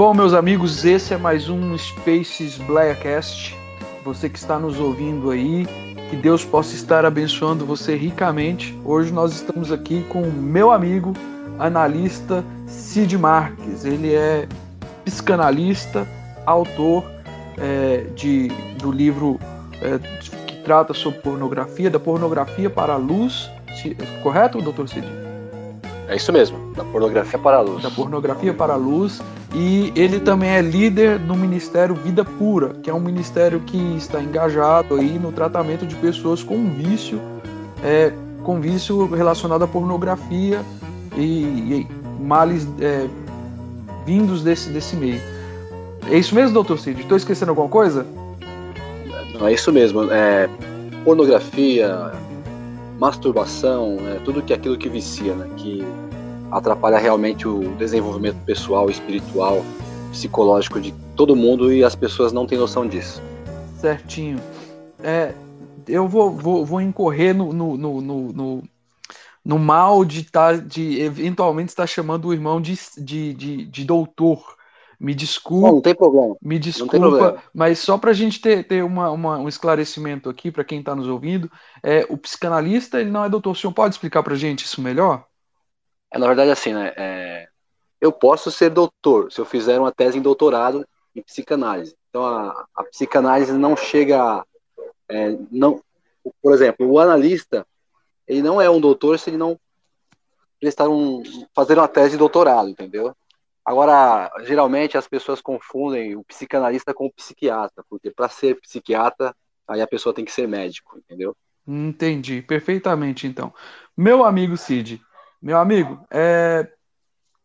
Bom, meus amigos, esse é mais um Spaces Blackcast. Você que está nos ouvindo aí, que Deus possa estar abençoando você ricamente. Hoje nós estamos aqui com o meu amigo, analista Cid Marques. Ele é psicanalista, autor é, de, do livro é, que trata sobre pornografia, da pornografia para a luz. Correto, doutor Cid? É isso mesmo, da pornografia para a luz. Da pornografia para a luz. E ele também é líder do Ministério Vida Pura, que é um ministério que está engajado aí no tratamento de pessoas com vício, é, com vício relacionado à pornografia e, e males é, vindos desse, desse meio. É isso mesmo, doutor Cid? Estou esquecendo alguma coisa? Não, é isso mesmo. É, pornografia, masturbação, é, tudo que é aquilo que vicia, né? Que atrapalha realmente o desenvolvimento pessoal, espiritual, psicológico de todo mundo e as pessoas não têm noção disso. Certinho. É, eu vou, vou, vou incorrer no, no, no, no, no mal de, tá, de eventualmente estar chamando o irmão de, de, de, de doutor. Me desculpa. Não, não, tem problema. Me desculpa, mas só para a gente ter, ter uma, uma, um esclarecimento aqui para quem está nos ouvindo, é, o psicanalista ele não é doutor. O senhor pode explicar para a gente isso melhor? É, na verdade, assim, né? É, eu posso ser doutor se eu fizer uma tese em doutorado em psicanálise. Então, a, a psicanálise não chega. É, não, por exemplo, o analista, ele não é um doutor se ele não prestar um, fazer uma tese de doutorado, entendeu? Agora, geralmente as pessoas confundem o psicanalista com o psiquiatra, porque para ser psiquiatra, aí a pessoa tem que ser médico, entendeu? Entendi, perfeitamente então. Meu amigo Cid, meu amigo, é...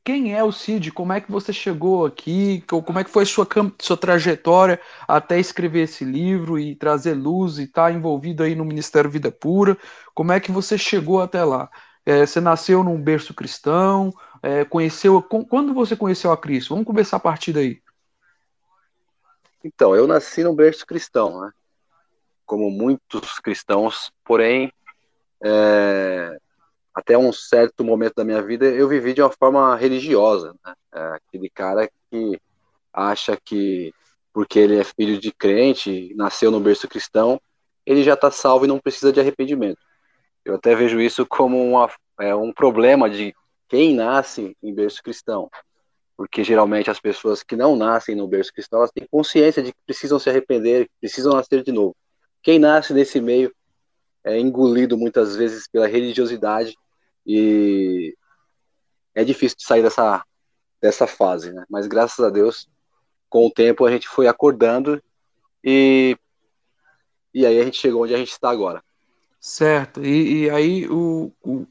quem é o Cid? Como é que você chegou aqui? Como é que foi sua, sua trajetória até escrever esse livro e trazer luz e estar tá envolvido aí no Ministério Vida Pura? Como é que você chegou até lá? É, você nasceu num berço cristão? É, conheceu? Quando você conheceu a Cristo? Vamos começar a partir daí. Então, eu nasci num berço cristão, né? Como muitos cristãos, porém, é, até um certo momento da minha vida, eu vivi de uma forma religiosa. Né? É aquele cara que acha que porque ele é filho de crente, nasceu no berço cristão, ele já está salvo e não precisa de arrependimento. Eu até vejo isso como uma, é, um problema de quem nasce em berço cristão. Porque geralmente as pessoas que não nascem no berço cristão, elas têm consciência de que precisam se arrepender, que precisam nascer de novo. Quem nasce nesse meio é engolido muitas vezes pela religiosidade e é difícil de sair dessa, dessa fase, né? Mas graças a Deus, com o tempo a gente foi acordando e, e aí a gente chegou onde a gente está agora. Certo. E, e aí, o, o,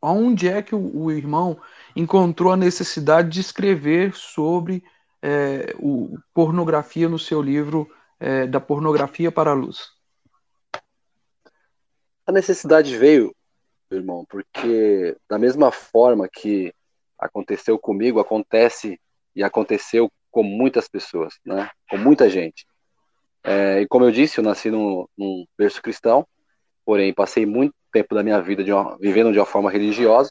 onde é que o, o, irmão encontrou a necessidade de escrever sobre é, o, pornografia no seu livro é, Da Pornografia para a Luz? A necessidade veio irmão, porque da mesma forma que aconteceu comigo, acontece e aconteceu com muitas pessoas, né? Com muita gente. É, e como eu disse, eu nasci num, num berço cristão, porém passei muito tempo da minha vida de uma, vivendo de uma forma religiosa,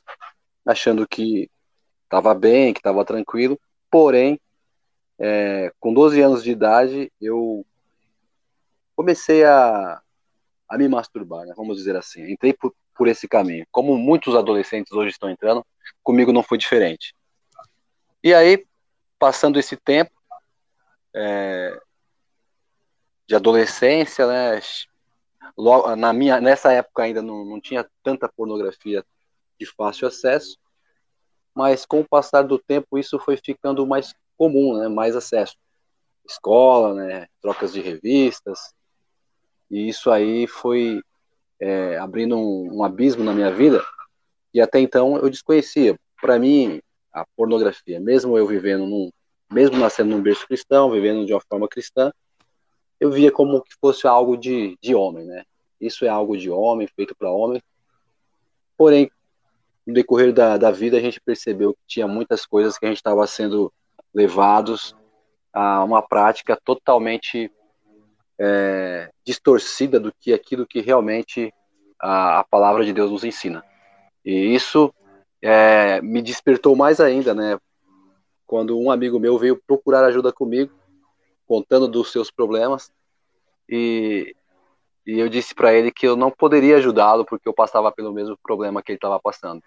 achando que estava bem, que estava tranquilo, porém, é, com 12 anos de idade, eu comecei a, a me masturbar, né, vamos dizer assim. Entrei por esse caminho. Como muitos adolescentes hoje estão entrando, comigo não foi diferente. E aí, passando esse tempo é, de adolescência, né, logo, na minha, nessa época ainda não, não tinha tanta pornografia de fácil acesso, mas com o passar do tempo isso foi ficando mais comum, né, mais acesso. Escola, né, trocas de revistas, e isso aí foi é, abrindo um, um, abismo na minha vida e até então eu desconhecia. Para mim, a pornografia, mesmo eu vivendo num, mesmo nascendo num berço cristão, vivendo de uma forma cristã, eu via como que fosse algo de, de homem, né? Isso é algo de homem, feito para homem. Porém, no decorrer da, da vida, a gente percebeu que tinha muitas coisas que a gente estava sendo levados a uma prática totalmente é, distorcida do que aquilo que realmente a, a, palavra de Deus nos ensina. E isso é, me despertou mais ainda, né, quando um amigo meu veio procurar ajuda comigo, contando dos seus problemas, e, e eu disse para ele que eu não poderia ajudá-lo porque eu passava pelo mesmo problema que ele estava passando.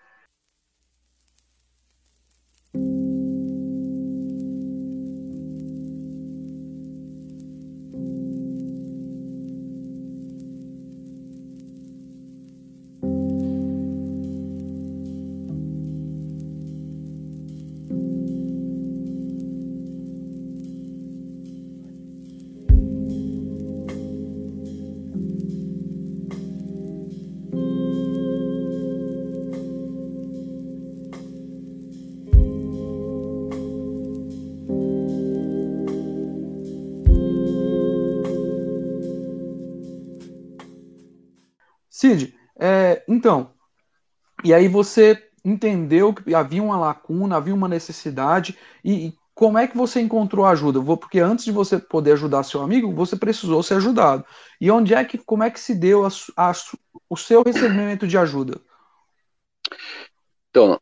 Então, e aí você entendeu que havia uma lacuna, havia uma necessidade, e, e como é que você encontrou ajuda? Porque antes de você poder ajudar seu amigo, você precisou ser ajudado. E onde é que, como é que se deu a, a, o seu recebimento de ajuda? Então,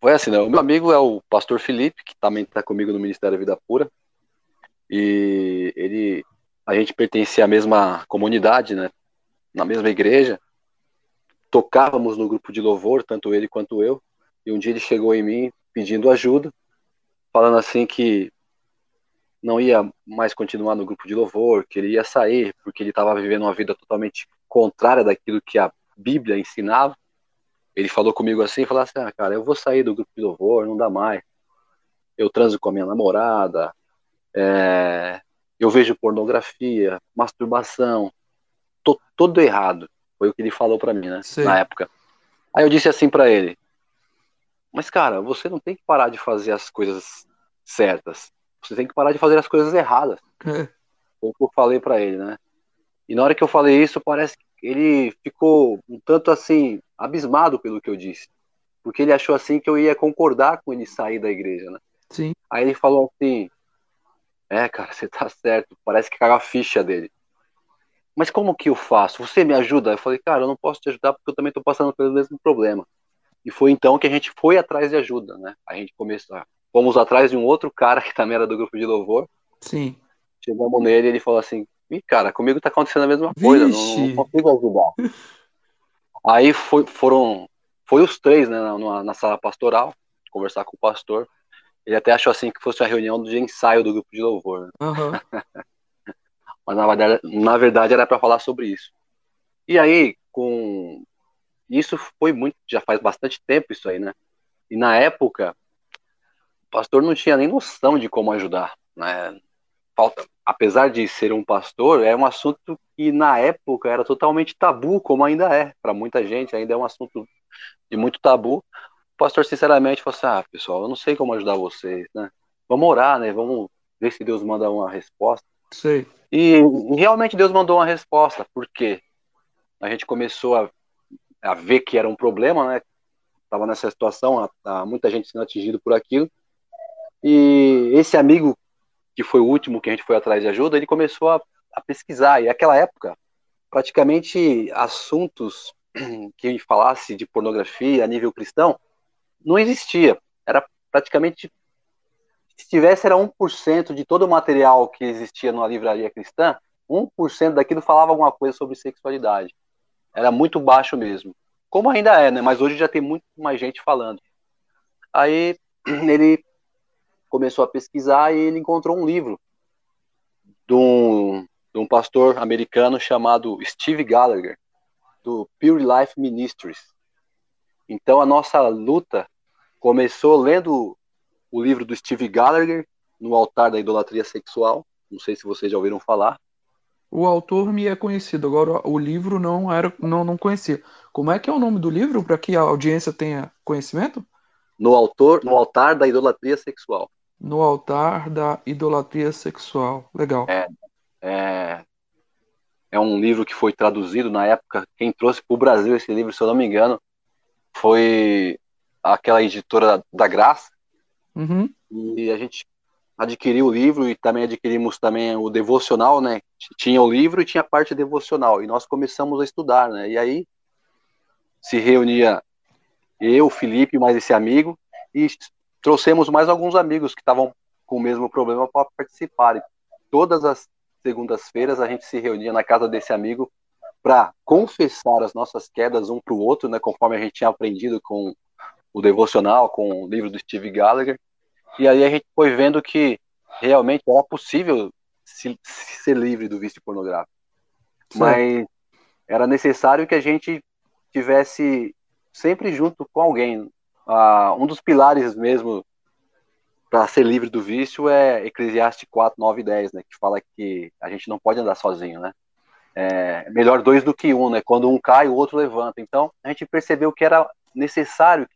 foi assim, né? O meu amigo é o pastor Felipe, que também está comigo no Ministério Vida Pura. E ele, a gente pertencia à mesma comunidade, né? na mesma igreja, tocávamos no grupo de louvor, tanto ele quanto eu, e um dia ele chegou em mim pedindo ajuda, falando assim que não ia mais continuar no grupo de louvor, que ele ia sair, porque ele estava vivendo uma vida totalmente contrária daquilo que a Bíblia ensinava. Ele falou comigo assim, falou assim, ah, cara, eu vou sair do grupo de louvor, não dá mais. Eu transo com a minha namorada, é, eu vejo pornografia, masturbação, tô todo errado. Foi o que ele falou para mim, né? Sim. Na época. Aí eu disse assim para ele: Mas, cara, você não tem que parar de fazer as coisas certas. Você tem que parar de fazer as coisas erradas. É. Foi o que eu falei para ele, né? E na hora que eu falei isso, parece que ele ficou um tanto assim, abismado pelo que eu disse. Porque ele achou assim que eu ia concordar com ele sair da igreja, né? Sim. Aí ele falou assim: É, cara, você tá certo. Parece que caiu a ficha dele mas como que eu faço? Você me ajuda? Eu falei, cara, eu não posso te ajudar porque eu também estou passando pelo mesmo problema. E foi então que a gente foi atrás de ajuda, né? A gente começou, fomos atrás de um outro cara que também era do grupo de louvor. Sim. Chegamos nele e ele falou assim, Ih, cara, comigo tá acontecendo a mesma coisa, não, não, consigo ajudar. Aí foi, foram, foi os três, né, na, na sala pastoral, conversar com o pastor. Ele até achou assim que fosse uma reunião de ensaio do grupo de louvor. Né? Uhum. mas na verdade, na verdade era para falar sobre isso. E aí, com isso foi muito, já faz bastante tempo isso aí, né? E na época, o pastor não tinha nem noção de como ajudar, né? Falta, apesar de ser um pastor, é um assunto que na época era totalmente tabu, como ainda é para muita gente, ainda é um assunto de muito tabu. O pastor, sinceramente, falou assim: ah, pessoal, eu não sei como ajudar vocês, né? Vamos orar, né? Vamos ver se Deus manda uma resposta. Sei. E realmente Deus mandou uma resposta, porque a gente começou a, a ver que era um problema, né? Tava nessa situação, a, a, muita gente sendo atingido por aquilo. E esse amigo, que foi o último que a gente foi atrás de ajuda, ele começou a, a pesquisar. E naquela época, praticamente assuntos que falasse de pornografia a nível cristão não existia. Era praticamente se tivesse era 1% de todo o material que existia numa livraria cristã, 1% daquilo falava alguma coisa sobre sexualidade. Era muito baixo mesmo. Como ainda é, né? Mas hoje já tem muito mais gente falando. Aí ele começou a pesquisar e ele encontrou um livro de um, de um pastor americano chamado Steve Gallagher, do Pure Life Ministries. Então a nossa luta começou lendo o livro do Steve Gallagher, No Altar da Idolatria Sexual. Não sei se vocês já ouviram falar. O autor me é conhecido, agora o livro não era, não, não conhecia. Como é que é o nome do livro para que a audiência tenha conhecimento? No autor, no altar da idolatria sexual. No altar da idolatria sexual. Legal. É, é, é um livro que foi traduzido na época. Quem trouxe para o Brasil esse livro, se eu não me engano, foi aquela editora da Graça, Uhum. E a gente adquiriu o livro e também adquirimos também o devocional, né? Tinha o livro e tinha a parte devocional. E nós começamos a estudar, né? E aí se reunia eu, Felipe, mais esse amigo, e trouxemos mais alguns amigos que estavam com o mesmo problema para participarem. Todas as segundas-feiras a gente se reunia na casa desse amigo para confessar as nossas quedas um para o outro, né, conforme a gente tinha aprendido com o devocional, com o livro do Steve Gallagher. E aí a gente foi vendo que realmente era possível se, se ser livre do vício pornográfico. Sim. Mas era necessário que a gente tivesse sempre junto com alguém. Ah, um dos pilares mesmo para ser livre do vício é Eclesiastes 4, 9 e 10, né, que fala que a gente não pode andar sozinho, né? É melhor dois do que um, né? Quando um cai, o outro levanta. Então, a gente percebeu que era necessário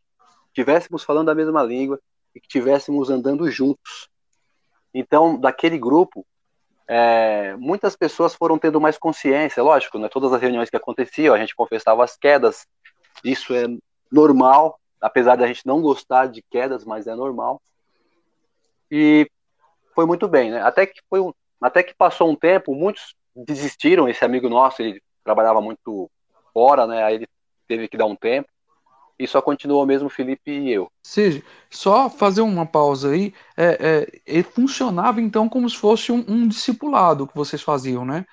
que estivéssemos falando a mesma língua e que estivéssemos andando juntos. Então, daquele grupo, é, muitas pessoas foram tendo mais consciência, lógico, né? Todas as reuniões que aconteciam, a gente confessava as quedas, isso é normal, apesar da gente não gostar de quedas, mas é normal. E foi muito bem, né? Até que foi um, até que passou um tempo, muitos desistiram. Esse amigo nosso, ele trabalhava muito fora, né? Aí ele teve que dar um tempo e só continuou mesmo Felipe e eu. Seja, só fazer uma pausa aí, é, é, funcionava então como se fosse um, um discipulado que vocês faziam, né?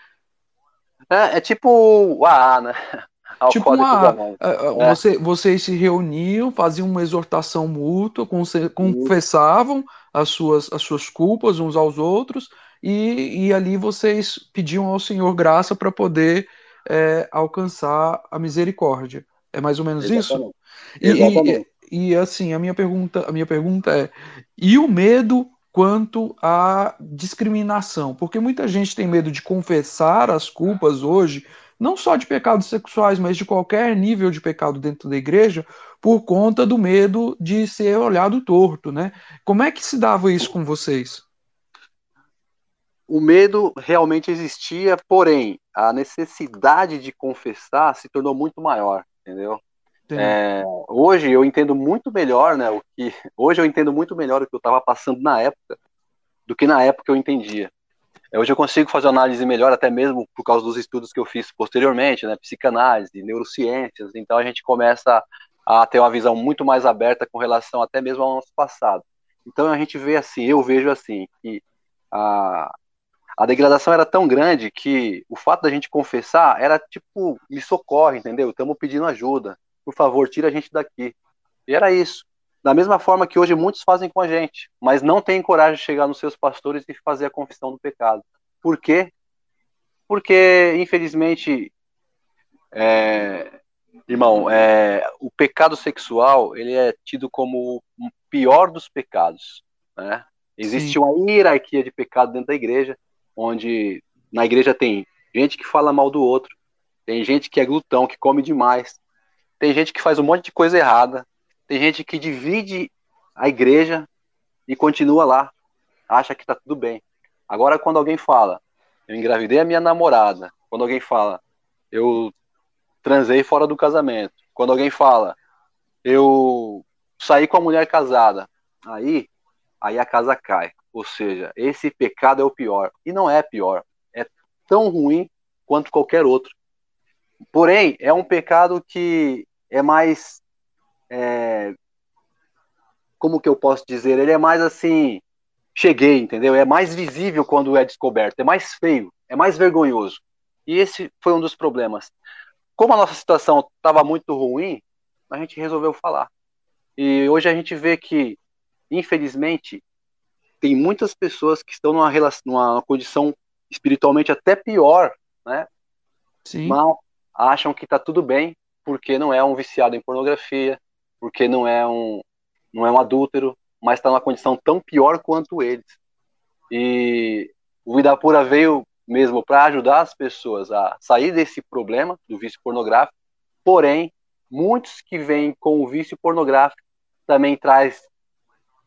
É, é tipo o AA, né? Tipo uma, é, é. você, vocês se reuniam, faziam uma exortação mútua, confessavam as suas, as suas culpas uns aos outros, e, e ali vocês pediam ao Senhor graça para poder é, alcançar a misericórdia. É mais ou menos Exatamente. isso? E, Exatamente. E, e, assim, a minha pergunta, a minha pergunta é: e o medo quanto à discriminação? Porque muita gente tem medo de confessar as culpas hoje, não só de pecados sexuais, mas de qualquer nível de pecado dentro da igreja, por conta do medo de ser olhado torto, né? Como é que se dava isso com vocês? O medo realmente existia, porém, a necessidade de confessar se tornou muito maior entendeu? É, hoje eu entendo muito melhor, né? O que hoje eu entendo muito melhor o que eu estava passando na época do que na época eu entendia. É, hoje eu consigo fazer análise melhor, até mesmo por causa dos estudos que eu fiz posteriormente, né? Psicanálise, neurociências. Então a gente começa a ter uma visão muito mais aberta com relação até mesmo ao nosso passado. Então a gente vê assim, eu vejo assim que a, a degradação era tão grande que o fato da gente confessar era tipo, me socorre, entendeu? Estamos pedindo ajuda. Por favor, tira a gente daqui. E era isso. Da mesma forma que hoje muitos fazem com a gente, mas não têm coragem de chegar nos seus pastores e fazer a confissão do pecado. Por quê? Porque, infelizmente, é, irmão, é, o pecado sexual ele é tido como o pior dos pecados. Né? Existe Sim. uma hierarquia de pecado dentro da igreja onde na igreja tem gente que fala mal do outro, tem gente que é glutão, que come demais, tem gente que faz um monte de coisa errada, tem gente que divide a igreja e continua lá, acha que tá tudo bem. Agora, quando alguém fala, eu engravidei a minha namorada, quando alguém fala, eu transei fora do casamento, quando alguém fala, eu saí com a mulher casada, aí, aí a casa cai. Ou seja, esse pecado é o pior. E não é pior. É tão ruim quanto qualquer outro. Porém, é um pecado que é mais. É, como que eu posso dizer? Ele é mais assim. Cheguei, entendeu? É mais visível quando é descoberto. É mais feio. É mais vergonhoso. E esse foi um dos problemas. Como a nossa situação estava muito ruim, a gente resolveu falar. E hoje a gente vê que, infelizmente, tem muitas pessoas que estão numa, relação, numa condição espiritualmente até pior, né? Sim. Mas acham que está tudo bem porque não é um viciado em pornografia, porque não é um não é um adúltero, mas está numa condição tão pior quanto eles. E o Vida Pura veio mesmo para ajudar as pessoas a sair desse problema do vício pornográfico. Porém, muitos que vêm com o vício pornográfico também traz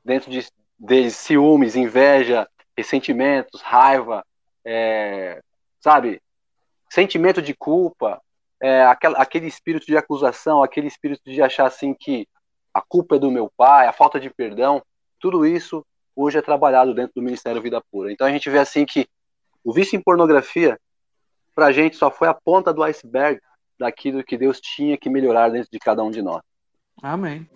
dentro de, de ciúmes, inveja, ressentimentos, raiva, é, sabe, sentimento de culpa, é, aquele, aquele espírito de acusação, aquele espírito de achar assim que a culpa é do meu pai, a falta de perdão, tudo isso hoje é trabalhado dentro do Ministério Vida Pura. Então a gente vê assim que o vício em pornografia, para a gente, só foi a ponta do iceberg daquilo que Deus tinha que melhorar dentro de cada um de nós. Amém.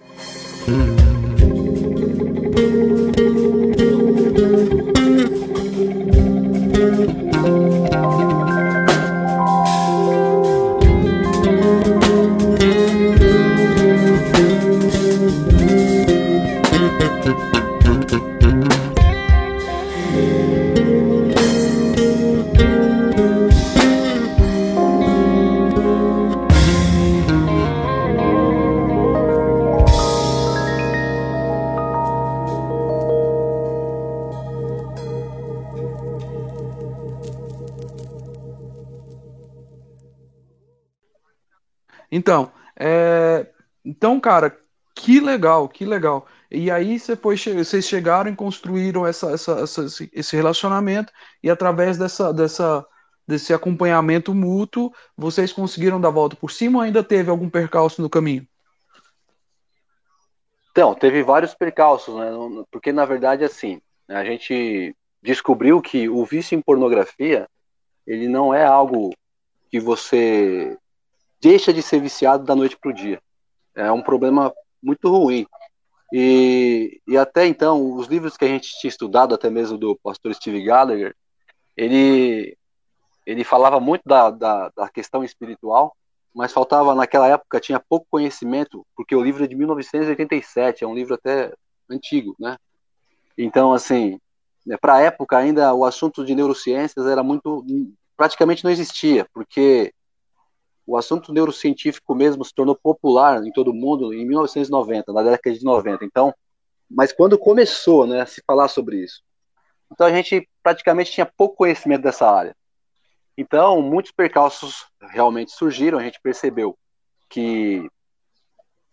Então, é... então, cara, que legal, que legal. E aí vocês chegaram e construíram essa, essa, essa, esse relacionamento e através dessa, dessa, desse acompanhamento mútuo, vocês conseguiram dar a volta por cima ou ainda teve algum percalço no caminho? Então, teve vários percalços, né? Porque na verdade assim, a gente descobriu que o vício em pornografia, ele não é algo que você deixa de ser viciado da noite para o dia. É um problema muito ruim. E, e até então, os livros que a gente tinha estudado, até mesmo do pastor Steve Gallagher, ele, ele falava muito da, da, da questão espiritual, mas faltava, naquela época, tinha pouco conhecimento, porque o livro é de 1987, é um livro até antigo, né? Então, assim, né, para a época ainda o assunto de neurociências era muito praticamente não existia, porque o assunto neurocientífico mesmo se tornou popular em todo o mundo em 1990, na década de 90. Então, mas quando começou, né, a se falar sobre isso, então a gente praticamente tinha pouco conhecimento dessa área. Então, muitos percalços realmente surgiram. A gente percebeu que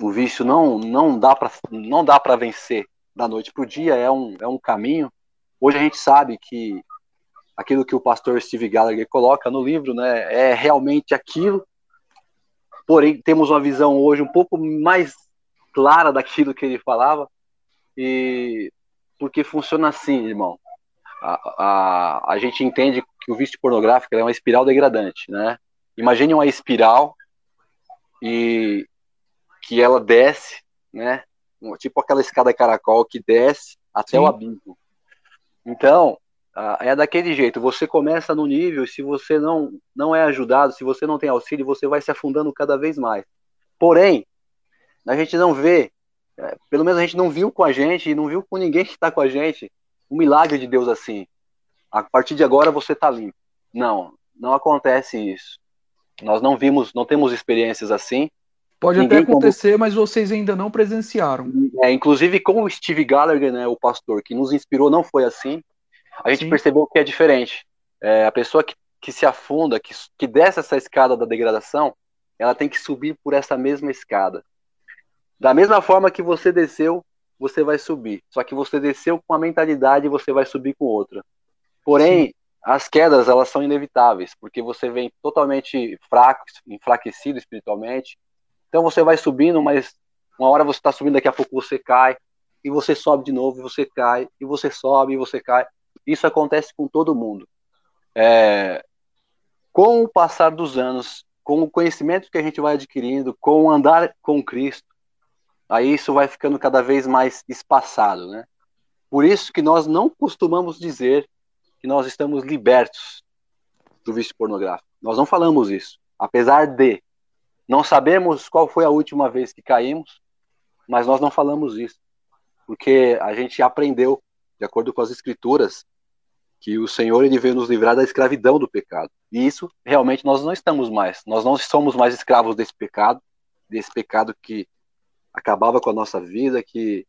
o vício não não dá para não dá para vencer da noite para o dia. É um é um caminho. Hoje a gente sabe que aquilo que o pastor Steve Gallagher coloca no livro, né, é realmente aquilo porém temos uma visão hoje um pouco mais clara daquilo que ele falava, e porque funciona assim, irmão. A, a, a gente entende que o vício pornográfico é uma espiral degradante, né? Imagine uma espiral e que ela desce, né? Tipo aquela escada caracol que desce até Sim. o abismo. Então, é daquele jeito. Você começa no nível, e se você não, não é ajudado, se você não tem auxílio, você vai se afundando cada vez mais. Porém, a gente não vê, é, pelo menos a gente não viu com a gente, e não viu com ninguém que está com a gente, um milagre de Deus assim. A partir de agora você está limpo. Não, não acontece isso. Nós não vimos, não temos experiências assim. Pode Ninguém até acontecer, como... mas vocês ainda não presenciaram. É, inclusive com o Steve Gallagher, né, o pastor que nos inspirou, não foi assim a gente Sim. percebeu que é diferente. É, a pessoa que, que se afunda, que, que desce essa escada da degradação, ela tem que subir por essa mesma escada. Da mesma forma que você desceu, você vai subir. Só que você desceu com uma mentalidade e você vai subir com outra. Porém, Sim. as quedas, elas são inevitáveis, porque você vem totalmente fraco, enfraquecido espiritualmente. Então você vai subindo, mas uma hora você está subindo, daqui a pouco você cai, e você sobe de novo, e você cai, e você sobe, e você cai. Isso acontece com todo mundo. É, com o passar dos anos, com o conhecimento que a gente vai adquirindo, com o andar com Cristo, aí isso vai ficando cada vez mais espaçado, né? Por isso que nós não costumamos dizer que nós estamos libertos do vício pornográfico. Nós não falamos isso, apesar de não sabemos qual foi a última vez que caímos, mas nós não falamos isso, porque a gente aprendeu, de acordo com as escrituras, que o Senhor ele veio nos livrar da escravidão do pecado. E isso realmente nós não estamos mais. Nós não somos mais escravos desse pecado, desse pecado que acabava com a nossa vida, que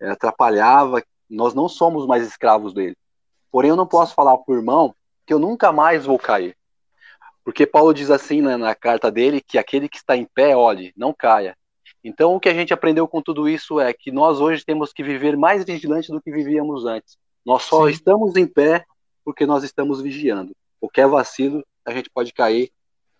é, atrapalhava. Nós não somos mais escravos dele. Porém, eu não posso falar para o irmão que eu nunca mais vou cair. Porque Paulo diz assim né, na carta dele que aquele que está em pé, olhe, não caia. Então, o que a gente aprendeu com tudo isso é que nós hoje temos que viver mais vigilante do que vivíamos antes. Nós só Sim. estamos em pé porque nós estamos vigiando. Qualquer vacilo, a gente pode cair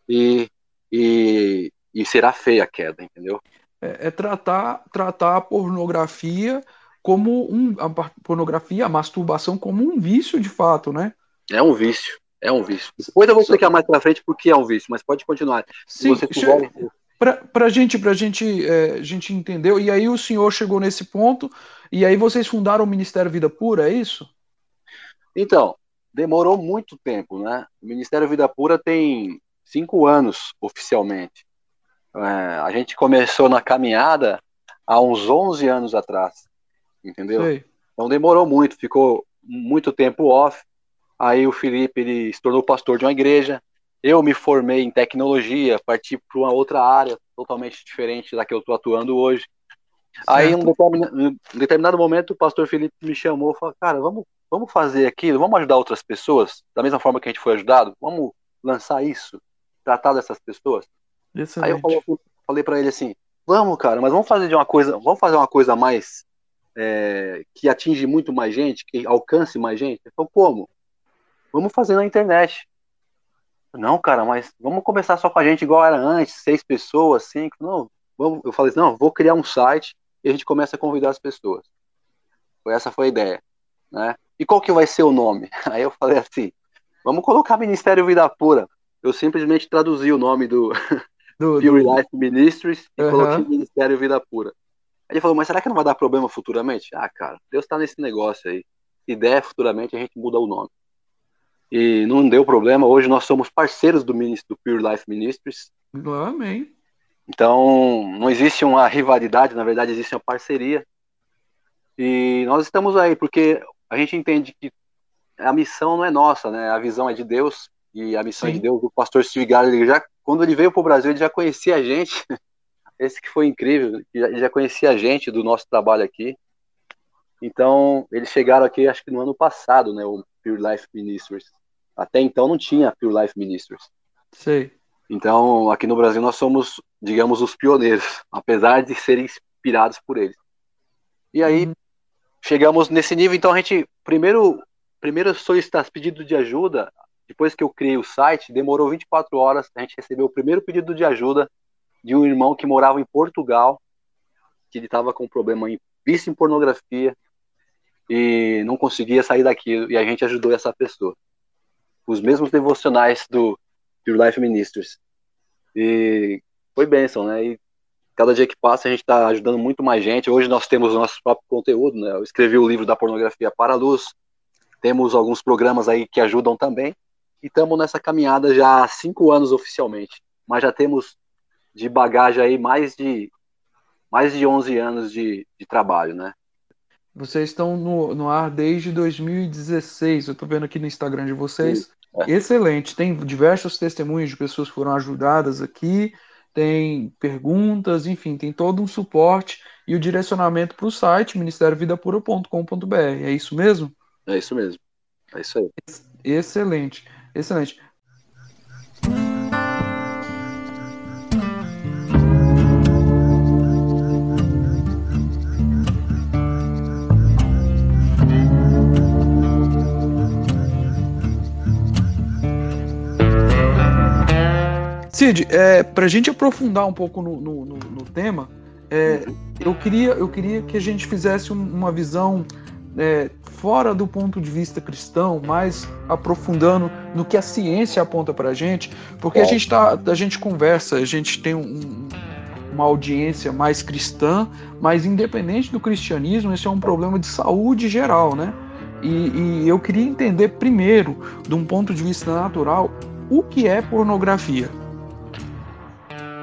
e, e, e será feia a queda, entendeu? É, é, tratar, tratar a pornografia como um. A pornografia, a masturbação como um vício de fato, né? É um vício. É um vício. Depois eu vou explicar mais pra frente porque é um vício, mas pode continuar. Sim, Se você puder... Para a gente, pra gente, é, gente entendeu, e aí o senhor chegou nesse ponto e aí vocês fundaram o Ministério Vida Pura, é isso? Então, demorou muito tempo, né? O Ministério Vida Pura tem cinco anos oficialmente. É, a gente começou na caminhada há uns 11 anos atrás. entendeu? Sei. Então demorou muito, ficou muito tempo off. Aí o Felipe ele se tornou pastor de uma igreja. Eu me formei em tecnologia, parti para uma outra área totalmente diferente da que eu estou atuando hoje. Certo. Aí, em um determinado, momento, o pastor Felipe me chamou e falou: Cara, vamos, vamos fazer aquilo, vamos ajudar outras pessoas, da mesma forma que a gente foi ajudado, vamos lançar isso, tratar dessas pessoas. Excelente. Aí eu falei, falei para ele assim: Vamos, cara, mas vamos fazer de uma coisa, vamos fazer uma coisa mais é, que atinge muito mais gente, que alcance mais gente. Falou: Como? Vamos fazer na internet. Não, cara, mas vamos começar só com a gente igual era antes, seis pessoas, cinco. Não, vamos, eu falei, não, vou criar um site e a gente começa a convidar as pessoas. Essa foi a ideia, né? E qual que vai ser o nome? Aí eu falei assim, vamos colocar Ministério Vida Pura. Eu simplesmente traduzi o nome do, do, Pure do... Life Ministries e uhum. coloquei Ministério Vida Pura. Aí ele falou, mas será que não vai dar problema futuramente? Ah, cara, Deus está nesse negócio aí. Se der futuramente, a gente muda o nome. E não deu problema. Hoje nós somos parceiros do, do Pure Life Ministries. Amém. Então, não existe uma rivalidade, na verdade, existe uma parceria. E nós estamos aí porque a gente entende que a missão não é nossa, né? A visão é de Deus e a missão Sim. é de Deus. O pastor Steve ele já quando ele veio para o Brasil, ele já conhecia a gente. Esse que foi incrível, ele já conhecia a gente do nosso trabalho aqui. Então, eles chegaram aqui, acho que no ano passado, né? O Pure Life Ministries. Até então não tinha Pure Life Ministries. Sei. Então, aqui no Brasil nós somos, digamos, os pioneiros, apesar de serem inspirados por eles. E aí uhum. chegamos nesse nível, então a gente primeiro primeiro solicitar pedido de ajuda, depois que eu criei o site, demorou 24 horas, a gente recebeu o primeiro pedido de ajuda de um irmão que morava em Portugal, que ele estava com um problema em vício em pornografia e não conseguia sair daquilo, e a gente ajudou essa pessoa. Os mesmos devocionais do Pure Life Ministries. E foi bênção, né? E cada dia que passa a gente está ajudando muito mais gente. Hoje nós temos o nosso próprio conteúdo, né? Eu escrevi o livro da pornografia para a luz. Temos alguns programas aí que ajudam também. E estamos nessa caminhada já há cinco anos oficialmente. Mas já temos de bagagem aí mais de mais de 11 anos de, de trabalho, né? Vocês estão no, no ar desde 2016. Eu estou vendo aqui no Instagram de vocês. Sim. É. Excelente. Tem diversos testemunhos de pessoas que foram ajudadas aqui, tem perguntas, enfim, tem todo um suporte e o direcionamento para o site ministériovidapura.com.br. É isso mesmo? É isso mesmo. É isso aí. Excelente, excelente. Cid, é, para a gente aprofundar um pouco no, no, no, no tema, é, eu, queria, eu queria que a gente fizesse uma visão é, fora do ponto de vista cristão, mais aprofundando no que a ciência aponta para a gente, porque a gente, tá, a gente conversa, a gente tem um, uma audiência mais cristã, mas independente do cristianismo, esse é um problema de saúde geral, né? E, e eu queria entender primeiro, de um ponto de vista natural, o que é pornografia.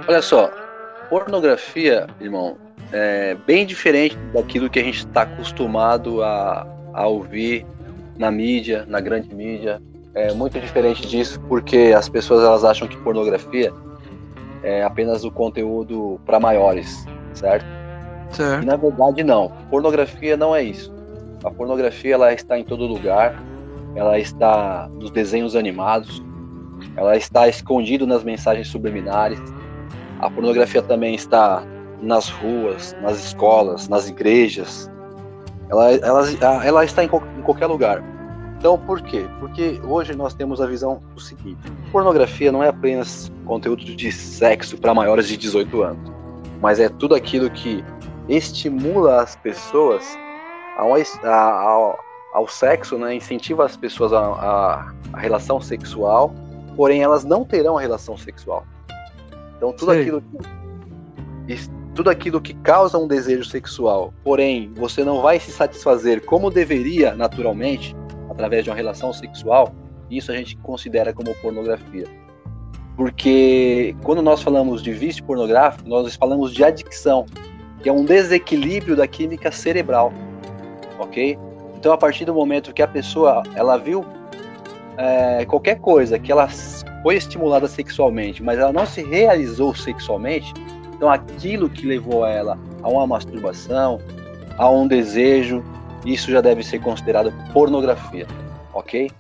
Olha só, pornografia, irmão, é bem diferente daquilo que a gente está acostumado a, a ouvir na mídia, na grande mídia. É muito diferente disso, porque as pessoas elas acham que pornografia é apenas o conteúdo para maiores, certo? Certo. E na verdade não. Pornografia não é isso. A pornografia ela está em todo lugar. Ela está nos desenhos animados. Ela está escondido nas mensagens subliminares a pornografia também está nas ruas, nas escolas, nas igrejas. Ela, ela, ela está em, em qualquer lugar. Então, por quê? Porque hoje nós temos a visão do seguinte: pornografia não é apenas conteúdo de sexo para maiores de 18 anos, mas é tudo aquilo que estimula as pessoas ao, ao, ao sexo, né? incentiva as pessoas a relação sexual, porém elas não terão a relação sexual. Então tudo aquilo que, tudo aquilo que causa um desejo sexual, porém você não vai se satisfazer como deveria naturalmente através de uma relação sexual, isso a gente considera como pornografia. Porque quando nós falamos de vício pornográfico, nós falamos de adicção, que é um desequilíbrio da química cerebral. ok? Então, a partir do momento que a pessoa ela viu é, qualquer coisa que ela foi estimulada sexualmente, mas ela não se realizou sexualmente, então aquilo que levou ela a uma masturbação, a um desejo, isso já deve ser considerado pornografia, ok?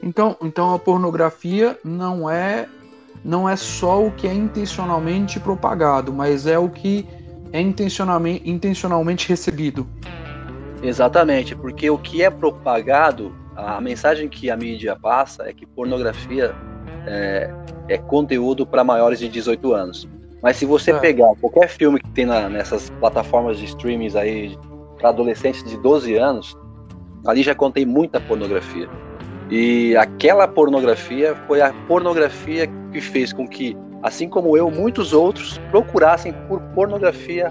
Então, então a pornografia não é não é só o que é intencionalmente propagado, mas é o que é intencionalmente, intencionalmente recebido. Exatamente, porque o que é propagado, a mensagem que a mídia passa é que pornografia é, é conteúdo para maiores de 18 anos. Mas se você é. pegar qualquer filme que tem na, nessas plataformas de streamings aí para adolescentes de 12 anos, ali já contém muita pornografia. E aquela pornografia foi a pornografia que fez com que, assim como eu, muitos outros procurassem por pornografia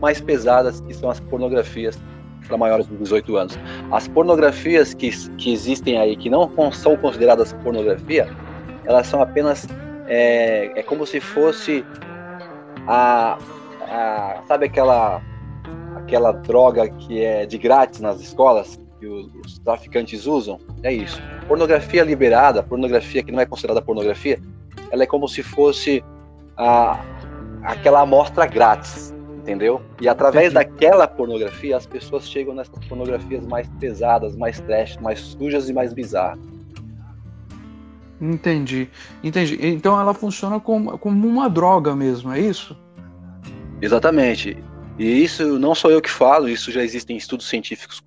mais pesadas, que são as pornografias para maiores de 18 anos. As pornografias que, que existem aí, que não são consideradas pornografia, elas são apenas. É, é como se fosse a, a. Sabe aquela, aquela droga que é de grátis nas escolas? que os, os, traficantes usam, é isso. Pornografia liberada, pornografia que não é considerada pornografia, ela é como se fosse a, aquela amostra grátis, entendeu? E através daquela pornografia, as pessoas chegam nessas pornografias mais pesadas, mais trash, mais sujas e mais bizarras. Entendi, entendi. Então ela funciona como, como uma droga mesmo, é isso? Exatamente. E isso não sou eu que falo, isso já existem estudos científicos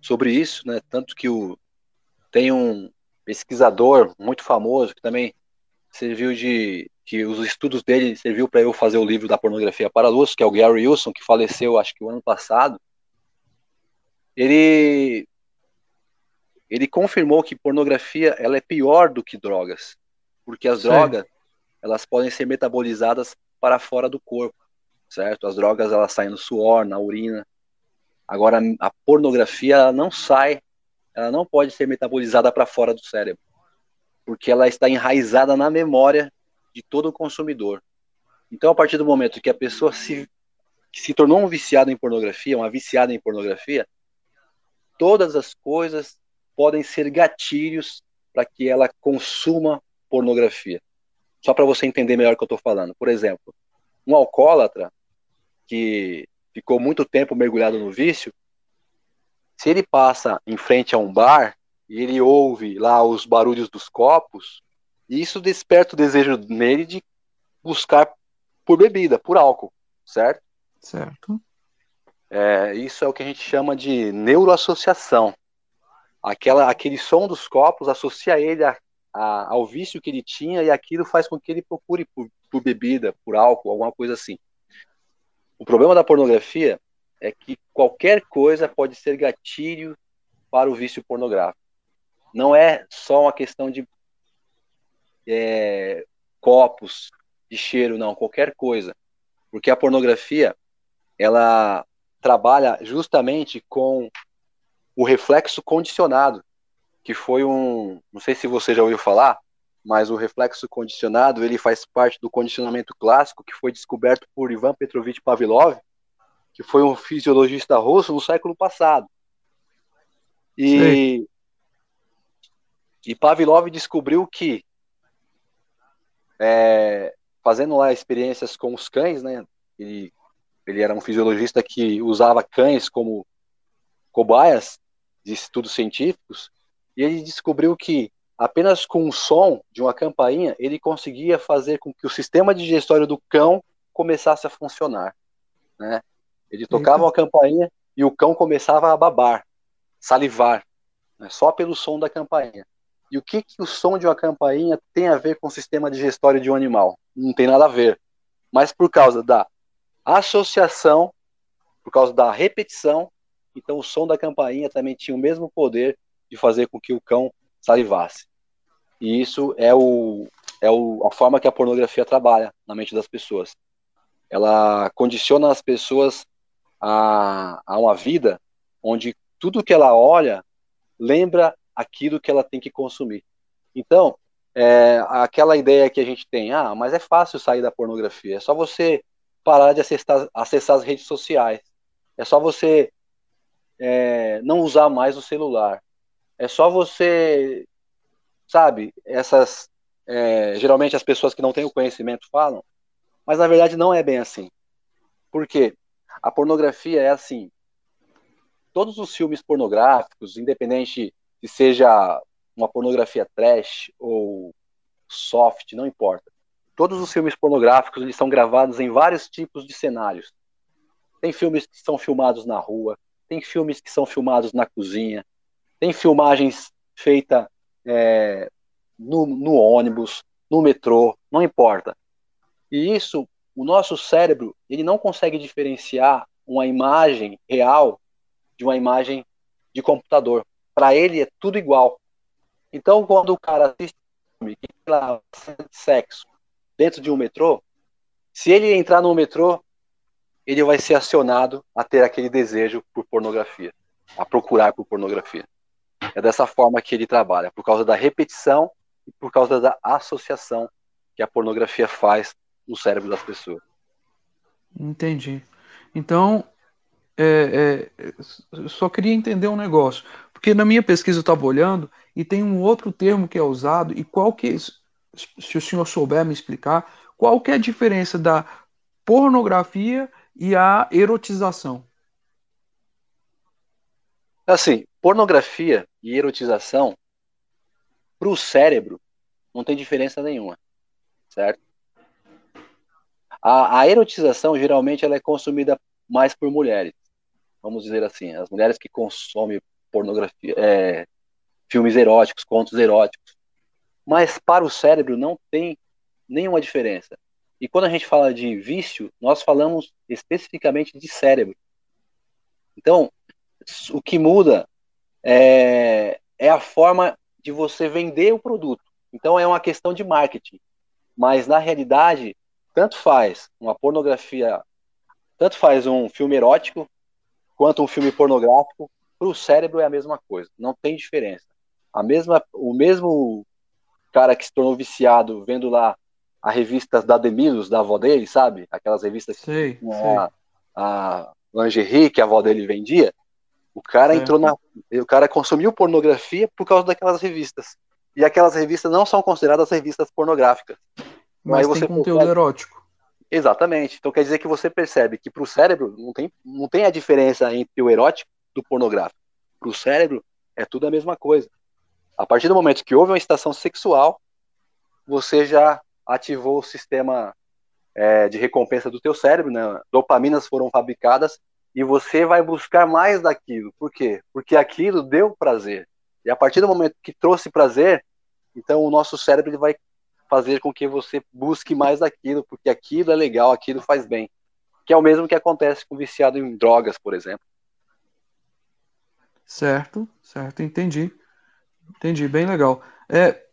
sobre isso, né? Tanto que o, tem um pesquisador muito famoso que também serviu de que os estudos dele serviu para eu fazer o livro da pornografia para a luz, que é o Gary Wilson, que faleceu acho que o ano passado. Ele ele confirmou que pornografia ela é pior do que drogas, porque as drogas elas podem ser metabolizadas para fora do corpo, certo? As drogas elas saem no suor, na urina, Agora, a pornografia ela não sai, ela não pode ser metabolizada para fora do cérebro, porque ela está enraizada na memória de todo consumidor. Então, a partir do momento que a pessoa se, se tornou um viciado em pornografia, uma viciada em pornografia, todas as coisas podem ser gatilhos para que ela consuma pornografia. Só para você entender melhor o que eu estou falando. Por exemplo, um alcoólatra que ficou muito tempo mergulhado no vício, se ele passa em frente a um bar e ele ouve lá os barulhos dos copos, isso desperta o desejo nele de buscar por bebida, por álcool, certo? Certo. É, isso é o que a gente chama de neuroassociação. Aquela, aquele som dos copos associa ele a, a, ao vício que ele tinha e aquilo faz com que ele procure por, por bebida, por álcool, alguma coisa assim. O problema da pornografia é que qualquer coisa pode ser gatilho para o vício pornográfico. Não é só uma questão de é, copos, de cheiro, não, qualquer coisa. Porque a pornografia, ela trabalha justamente com o reflexo condicionado, que foi um, não sei se você já ouviu falar, mas o reflexo condicionado ele faz parte do condicionamento clássico que foi descoberto por Ivan Petrovich Pavlov, que foi um fisiologista russo no século passado. E, e Pavlov descobriu que, é, fazendo lá experiências com os cães, né, ele, ele era um fisiologista que usava cães como cobaias de estudos científicos, e ele descobriu que apenas com o som de uma campainha, ele conseguia fazer com que o sistema digestório do cão começasse a funcionar. Né? Ele tocava uma campainha e o cão começava a babar, salivar, né? só pelo som da campainha. E o que, que o som de uma campainha tem a ver com o sistema digestório de um animal? Não tem nada a ver. Mas por causa da associação, por causa da repetição, então o som da campainha também tinha o mesmo poder de fazer com que o cão salivasse. E isso é, o, é o, a forma que a pornografia trabalha na mente das pessoas. Ela condiciona as pessoas a, a uma vida onde tudo que ela olha lembra aquilo que ela tem que consumir. Então, é, aquela ideia que a gente tem, ah, mas é fácil sair da pornografia, é só você parar de acessar, acessar as redes sociais, é só você é, não usar mais o celular. É só você, sabe, essas. É, geralmente as pessoas que não têm o conhecimento falam, mas na verdade não é bem assim. Por quê? A pornografia é assim. Todos os filmes pornográficos, independente se seja uma pornografia trash ou soft, não importa. Todos os filmes pornográficos eles são gravados em vários tipos de cenários. Tem filmes que são filmados na rua, tem filmes que são filmados na cozinha, tem filmagens feitas é, no, no ônibus, no metrô, não importa. E isso, o nosso cérebro, ele não consegue diferenciar uma imagem real de uma imagem de computador. Para ele é tudo igual. Então, quando o cara assiste filme que lá sexo dentro de um metrô, se ele entrar no metrô, ele vai ser acionado a ter aquele desejo por pornografia, a procurar por pornografia. É dessa forma que ele trabalha, por causa da repetição e por causa da associação que a pornografia faz no cérebro das pessoas. Entendi. Então, é, é, só queria entender um negócio, porque na minha pesquisa eu estava olhando e tem um outro termo que é usado e qual que, se o senhor souber me explicar, qual que é a diferença da pornografia e a erotização? Assim, pornografia e erotização para o cérebro não tem diferença nenhuma, certo? A, a, erotização geralmente ela é consumida mais por mulheres, vamos dizer assim, as mulheres que consomem pornografia, é, filmes eróticos, contos eróticos, mas para o cérebro não tem nenhuma diferença. E quando a gente fala de vício, nós falamos especificamente de cérebro. Então, o que muda é, é a forma de você vender o produto. Então, é uma questão de marketing. Mas, na realidade, tanto faz uma pornografia, tanto faz um filme erótico, quanto um filme pornográfico, para o cérebro é a mesma coisa, não tem diferença. A mesma, o mesmo cara que se tornou viciado vendo lá a revista da Demilos, da avó dele, sabe? Aquelas revistas sei, que a, a lingerie que a avó dele vendia. O cara entrou na. O cara consumiu pornografia por causa daquelas revistas. E aquelas revistas não são consideradas revistas pornográficas. Mas tem conteúdo percebe... erótico. Exatamente. Então quer dizer que você percebe que para o cérebro não tem, não tem a diferença entre o erótico do pornográfico. Para o cérebro é tudo a mesma coisa. A partir do momento que houve uma estação sexual, você já ativou o sistema é, de recompensa do teu cérebro, né? Dopaminas foram fabricadas e você vai buscar mais daquilo. Por quê? Porque aquilo deu prazer. E a partir do momento que trouxe prazer, então o nosso cérebro ele vai fazer com que você busque mais daquilo, porque aquilo é legal, aquilo faz bem. Que é o mesmo que acontece com viciado em drogas, por exemplo. Certo, certo, entendi. Entendi, bem legal. É,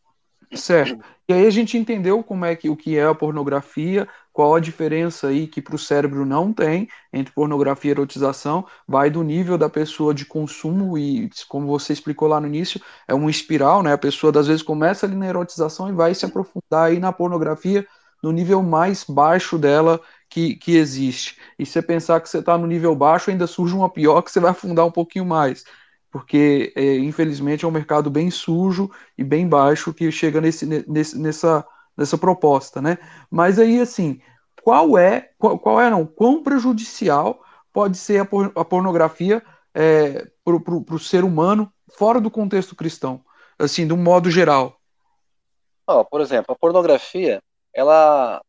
certo. E aí a gente entendeu como é que o que é a pornografia, qual a diferença aí que para o cérebro não tem entre pornografia e erotização, vai do nível da pessoa de consumo e, como você explicou lá no início, é uma espiral, né? A pessoa às vezes começa ali na erotização e vai se aprofundar aí na pornografia no nível mais baixo dela que, que existe. E se você pensar que você está no nível baixo, ainda surge uma pior que você vai afundar um pouquinho mais porque é, infelizmente é um mercado bem sujo e bem baixo que chega nesse, nesse, nessa, nessa proposta, né? Mas aí, assim, qual é, qual, qual é não, quão prejudicial pode ser a, por, a pornografia é, para o ser humano fora do contexto cristão, assim, de um modo geral? Oh, por exemplo, a pornografia, ela...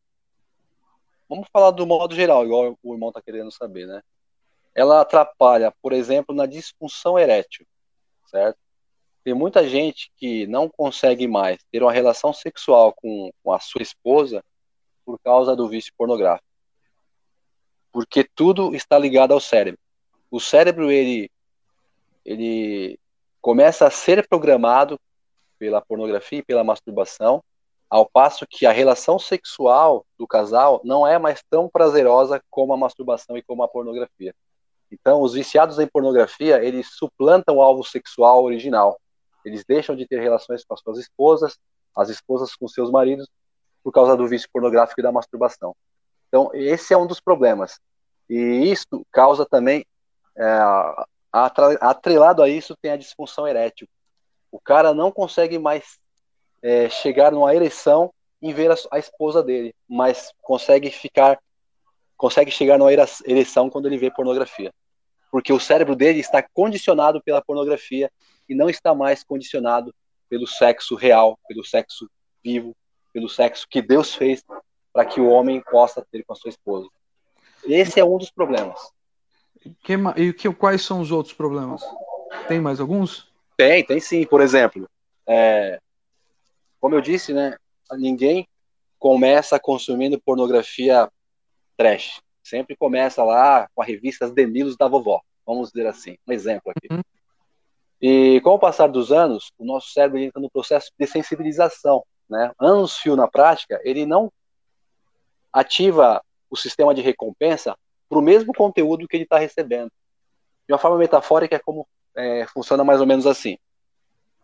Vamos falar do modo geral, igual o irmão está querendo saber, né? Ela atrapalha, por exemplo, na disfunção erétil, certo? Tem muita gente que não consegue mais ter uma relação sexual com, com a sua esposa por causa do vício pornográfico. Porque tudo está ligado ao cérebro. O cérebro, ele, ele começa a ser programado pela pornografia e pela masturbação, ao passo que a relação sexual do casal não é mais tão prazerosa como a masturbação e como a pornografia. Então, os viciados em pornografia, eles suplantam o alvo sexual original. Eles deixam de ter relações com as suas esposas, as esposas com seus maridos, por causa do vício pornográfico e da masturbação. Então, esse é um dos problemas. E isso causa também é, atrelado a isso tem a disfunção erétil. O cara não consegue mais é, chegar numa ereção em ver a, a, esposa dele, mas consegue ficar, consegue chegar numa ereção quando ele vê pornografia, porque o cérebro dele está condicionado pela pornografia e não está mais condicionado pelo sexo real, pelo sexo vivo, pelo sexo que Deus fez para que o homem possa ter com a sua esposa. Esse é um dos problemas. Que, e que, quais são os outros problemas? Tem mais alguns? Tem, tem sim. Por exemplo, é, como eu disse, né, ninguém começa consumindo pornografia trash. Sempre começa lá com a revista Demilos da vovó, vamos dizer assim, um exemplo aqui. Uhum. E com o passar dos anos, o nosso cérebro entra no processo de sensibilização, né? Anos fio na prática, ele não ativa o sistema de recompensa para o mesmo conteúdo que ele está recebendo. De uma forma metafórica, é como é, funciona mais ou menos assim.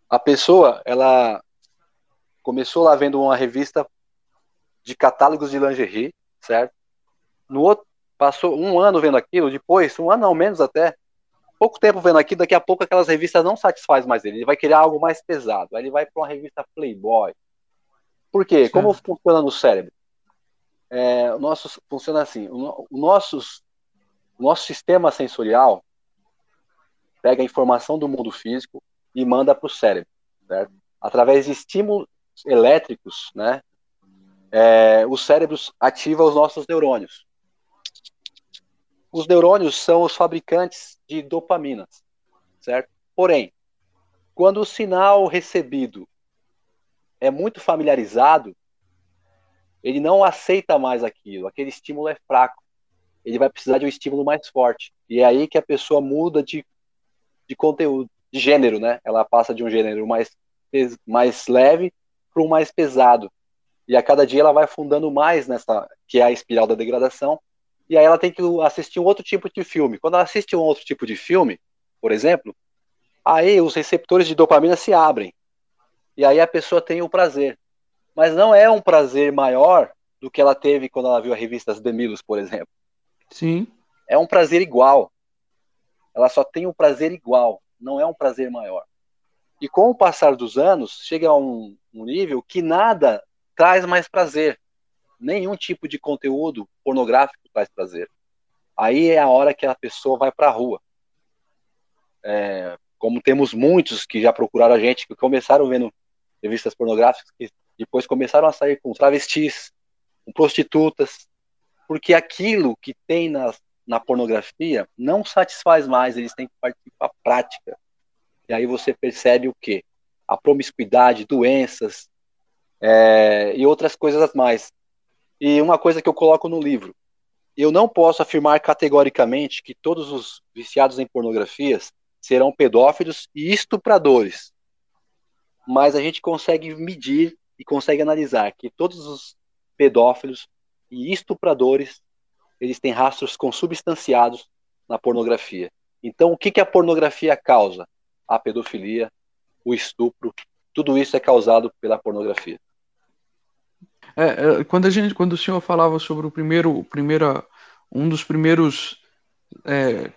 A pessoa, ela começou lá vendo uma revista de catálogos de lingerie, certo? No outro, passou um ano vendo aquilo, depois, um ano ao menos até, pouco tempo vendo aquilo, daqui a pouco aquelas revistas não satisfaz mais ele, ele vai querer algo mais pesado, aí ele vai para uma revista Playboy. Por quê? Sim. Como funciona no cérebro? É, o nosso funciona assim, o, o, nossos, o nosso sistema sensorial pega a informação do mundo físico e manda para o cérebro, certo? Através de estímulos elétricos, né? É, o cérebro ativa os nossos neurônios. Os neurônios são os fabricantes de dopaminas, certo? Porém, quando o sinal recebido é muito familiarizado, ele não aceita mais aquilo, aquele estímulo é fraco. Ele vai precisar de um estímulo mais forte. E é aí que a pessoa muda de, de conteúdo, de gênero, né? Ela passa de um gênero mais, mais leve para um mais pesado. E a cada dia ela vai afundando mais nessa, que é a espiral da degradação. E aí ela tem que assistir um outro tipo de filme. Quando ela assiste um outro tipo de filme, por exemplo, aí os receptores de dopamina se abrem. E aí a pessoa tem o prazer. Mas não é um prazer maior do que ela teve quando ela viu a revista Demilos, por exemplo. Sim. É um prazer igual. Ela só tem um prazer igual, não é um prazer maior. E com o passar dos anos, chega a um, um nível que nada traz mais prazer. Nenhum tipo de conteúdo pornográfico traz prazer. Aí é a hora que a pessoa vai para a rua. É, como temos muitos que já procuraram a gente, que começaram vendo revistas pornográficas, que depois começaram a sair com travestis, com prostitutas, porque aquilo que tem na, na pornografia não satisfaz mais, eles têm que partir para a prática. E aí você percebe o quê? A promiscuidade, doenças é, e outras coisas mais. E uma coisa que eu coloco no livro, eu não posso afirmar categoricamente que todos os viciados em pornografias serão pedófilos e estupradores. Mas a gente consegue medir e consegue analisar que todos os pedófilos e estupradores eles têm rastros consubstanciados na pornografia. Então, o que, que a pornografia causa? A pedofilia, o estupro, tudo isso é causado pela pornografia. É, é, quando a gente, quando o senhor falava sobre o primeiro, primeira, um dos primeiros é,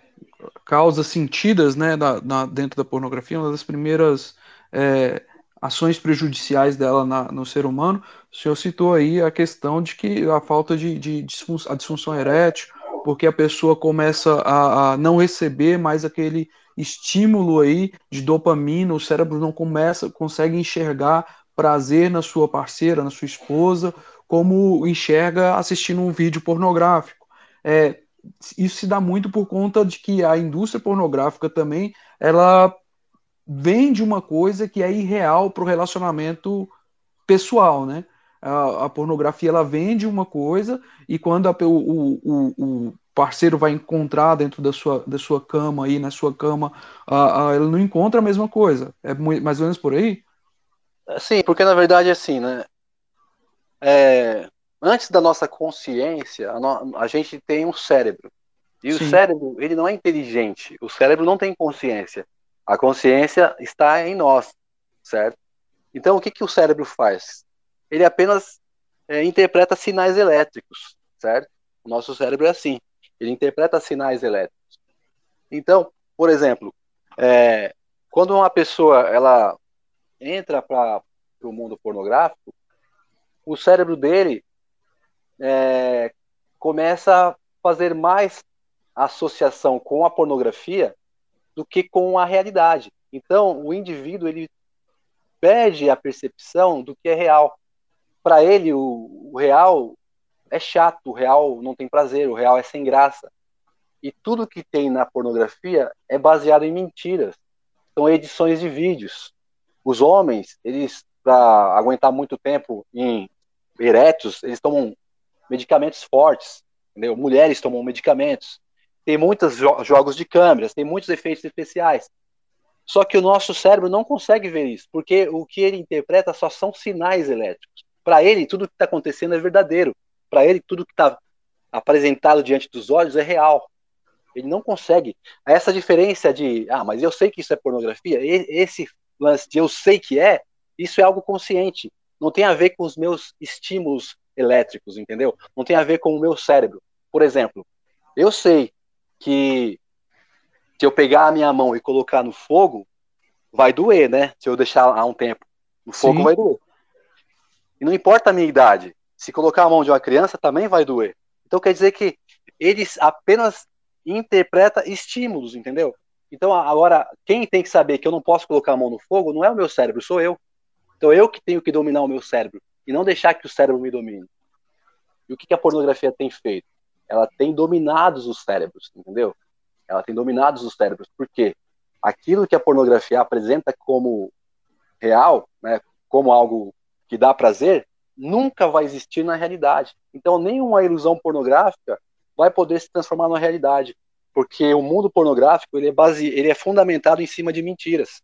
causas sentidas, né, da, na, dentro da pornografia, uma das primeiras é, ações prejudiciais dela na, no ser humano, o senhor citou aí a questão de que a falta de, de disfunção, a disfunção erétil, porque a pessoa começa a, a, não receber mais aquele estímulo aí de dopamina, o cérebro não começa, consegue enxergar prazer na sua parceira, na sua esposa, como enxerga assistindo um vídeo pornográfico. É, isso se dá muito por conta de que a indústria pornográfica também ela vende uma coisa que é irreal para o relacionamento pessoal, né? A, a, pornografia ela vende uma coisa e quando a, o, o, o, parceiro vai encontrar dentro da sua, da sua cama aí na sua cama, a, a, ele não encontra a mesma coisa. É mais ou menos por aí? Sim, porque na verdade assim, né? É, antes da nossa consciência, a, no, a gente tem um cérebro. E Sim. o cérebro, ele não é inteligente. O cérebro não tem consciência. A consciência está em nós, certo? Então, o que, que o cérebro faz? Ele apenas é, interpreta sinais elétricos, certo? O nosso cérebro é assim. Ele interpreta sinais elétricos. Então, Por exemplo, é, quando uma pessoa ela entra para o mundo pornográfico, o cérebro dele é, começa a fazer mais associação com a pornografia do que com a realidade. Então, o indivíduo ele perde a percepção do que é real. Para ele, o, o, real é chato, o real não tem prazer, o real é sem graça. E tudo que tem na pornografia é baseado em mentiras. São edições de vídeos. Os homens, eles, para aguentar muito tempo em eretos, eles tomam medicamentos fortes. Entendeu? Mulheres tomam medicamentos. Tem muitos jo jogos de câmeras, tem muitos efeitos especiais. Só que o nosso cérebro não consegue ver isso, porque o que ele interpreta só são sinais elétricos. Para ele, tudo que está acontecendo é verdadeiro. Para ele, tudo que está apresentado diante dos olhos é real. Ele não consegue. Essa diferença de, ah, mas eu sei que isso é pornografia, esse lance de eu sei que é, isso é algo consciente. Não tem a ver com os meus estímulos elétricos, entendeu? Não tem a ver com o meu cérebro. Por exemplo, eu sei que se eu pegar a minha mão e colocar no fogo, vai doer, né? Se eu deixar há um tempo. No fogo Sim. vai doer. E não importa a minha idade. Se colocar a mão de uma criança, também vai doer. Então quer dizer que eles apenas interpreta estímulos, entendeu? Então agora, quem tem que saber que eu não posso colocar a mão no fogo não é o meu cérebro, sou eu. Então eu que tenho que dominar o meu cérebro e não deixar que o cérebro me domine. E o que, a pornografia tem feito? Ela tem dominado os cérebros, entendeu? Ela tem dominado os cérebros. Por quê? Aquilo que a pornografia apresenta como real, né, como algo que dá prazer, nunca vai existir na realidade. Então, nenhuma ilusão pornográfica vai poder se transformar na realidade, porque o mundo pornográfico ele é, base, ele é fundamentado em cima de mentiras.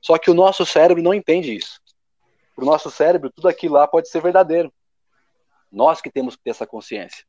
Só que o nosso cérebro não entende isso. Para o nosso cérebro, tudo aquilo lá pode ser verdadeiro. Nós que temos que ter essa consciência.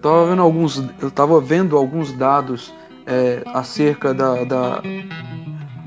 Eu estava vendo alguns, eu tava vendo alguns dados é, acerca da, da,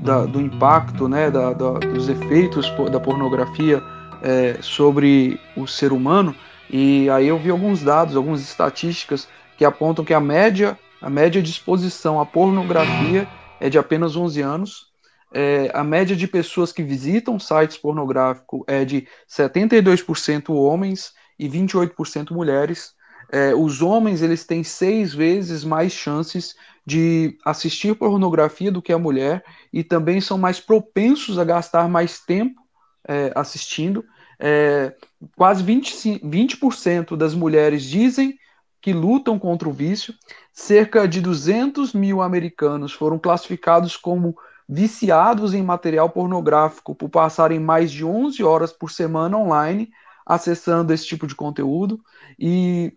da, do impacto, né, da, dos efeitos da pornografia é, sobre o ser humano. E aí eu vi alguns dados, algumas estatísticas que apontam que a média, a média de exposição à pornografia é de apenas 11 anos. É, a média de pessoas que visitam sites pornográficos é de 72% homens e 28% mulheres é, os homens eles têm seis vezes mais chances de assistir pornografia do que a mulher e também são mais propensos a gastar mais tempo é, assistindo. É, quase 20%, 20 das mulheres dizem que lutam contra o vício. Cerca de 200 mil americanos foram classificados como viciados em material pornográfico por passarem mais de 11 horas por semana online acessando esse tipo de conteúdo. E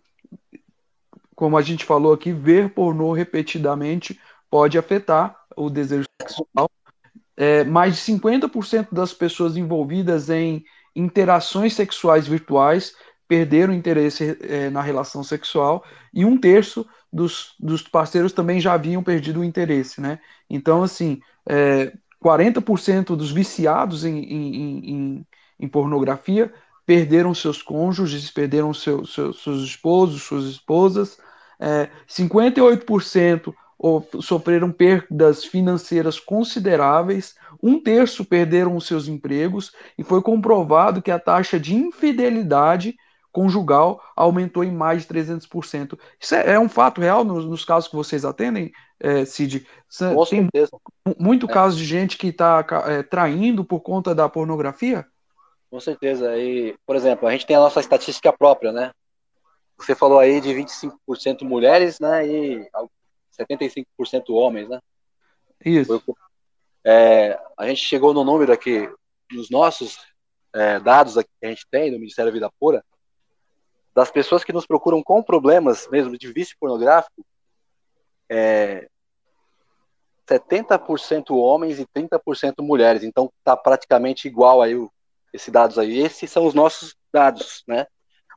como a gente falou aqui, ver pornô repetidamente pode afetar o desejo sexual. É, mais de 50% das pessoas envolvidas em interações sexuais virtuais perderam interesse é, na relação sexual e um terço dos, dos, parceiros também já haviam perdido o interesse, né? Então, assim, é, 40% dos viciados em, em, em, em pornografia perderam seus cônjuges, perderam seu, seu, seus esposos, suas esposas, é, 58% sofreram perdas financeiras consideráveis, um terço perderam os seus empregos e foi comprovado que a taxa de infidelidade conjugal aumentou em mais de 300%. Isso é, é um fato real nos, nos, casos que vocês atendem, é, Cid? Com Tem certeza. muito é. caso de gente que está é, traindo por conta da pornografia? Com certeza. E, por exemplo, a gente tem a nossa estatística própria, né? Você falou aí de 25% mulheres, né? E 75% homens, né? Isso. É, a gente chegou no número aqui, nos nossos é, dados aqui que a gente tem do Ministério da Vida Pura, das pessoas que nos procuram com problemas mesmo de vício pornográfico, é 70% homens e 30% mulheres. Então tá praticamente igual aí o, esses dados aí. Esses são os nossos dados, né?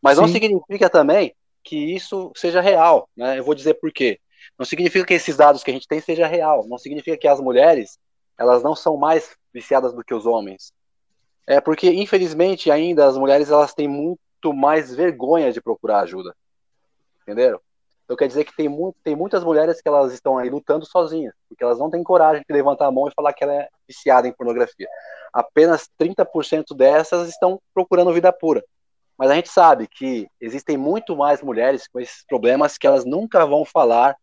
Mas Sim. não significa também que isso seja real, né? Eu vou dizer por quê. Não significa que esses dados que a gente tem seja real. Não significa que as mulheres elas não são mais viciadas do que os homens. É porque infelizmente ainda as mulheres elas têm muito mais vergonha de procurar ajuda. Entenderam? Então quer dizer que tem, tem muitas mulheres que elas estão aí lutando sozinhas, porque elas não têm coragem de levantar a mão e falar que ela é viciada em pornografia. Apenas 30% dessas estão procurando vida pura. Mas a gente sabe que existem muito mais mulheres com esses problemas que elas nunca vão falar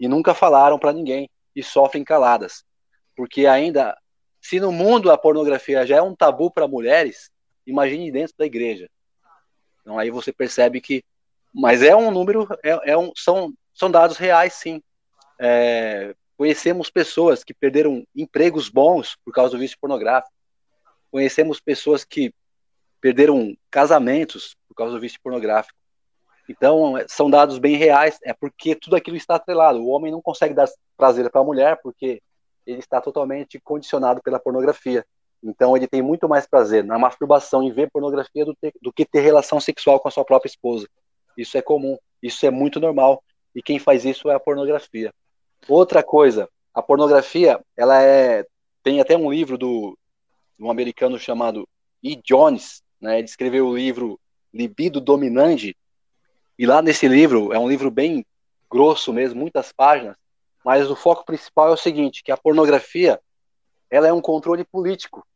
e nunca falaram para ninguém e sofrem caladas. Porque ainda, se no mundo a pornografia já é um tabu para mulheres, imagine dentro da igreja. Então aí você percebe que, mas é um número, é, é um, são, são dados reais, sim. É, conhecemos pessoas que perderam empregos bons por causa do vício pornográfico. Conhecemos pessoas que perderam casamentos por causa do vício pornográfico. Então, são dados bem reais, é porque tudo aquilo está atrelado. O homem não consegue dar prazer para a mulher porque ele está totalmente condicionado pela pornografia. Então, ele tem muito mais prazer na masturbação em ver pornografia do, do que ter relação sexual com a sua própria esposa. Isso é comum, isso é muito normal. E quem faz isso é a pornografia. Outra coisa, a pornografia, ela é tem até um livro do um americano chamado E. Jones, né? Ele escreveu o livro Libido Dominante, e lá nesse livro, é um livro bem grosso mesmo, muitas páginas, mas o foco principal é o seguinte, que a pornografia, ela é um controle político.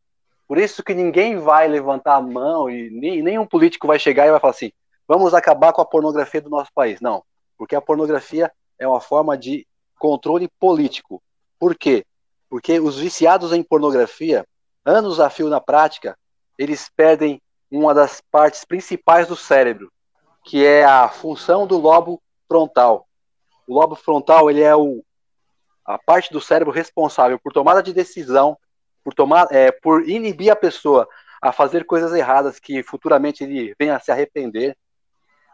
Por isso que ninguém vai levantar a mão e nem, nenhum político vai chegar e vai falar assim, vamos acabar com a pornografia do nosso país. Não, porque a pornografia é uma forma de controle político. Por quê? Porque os viciados em pornografia, anos a fio na prática, eles perdem uma das partes principais do cérebro, que é a função do lobo frontal. O lobo frontal ele é o, a parte do cérebro responsável por tomada de decisão, por tomar, é, por inibir a pessoa a fazer coisas erradas que futuramente ele venha a se arrepender.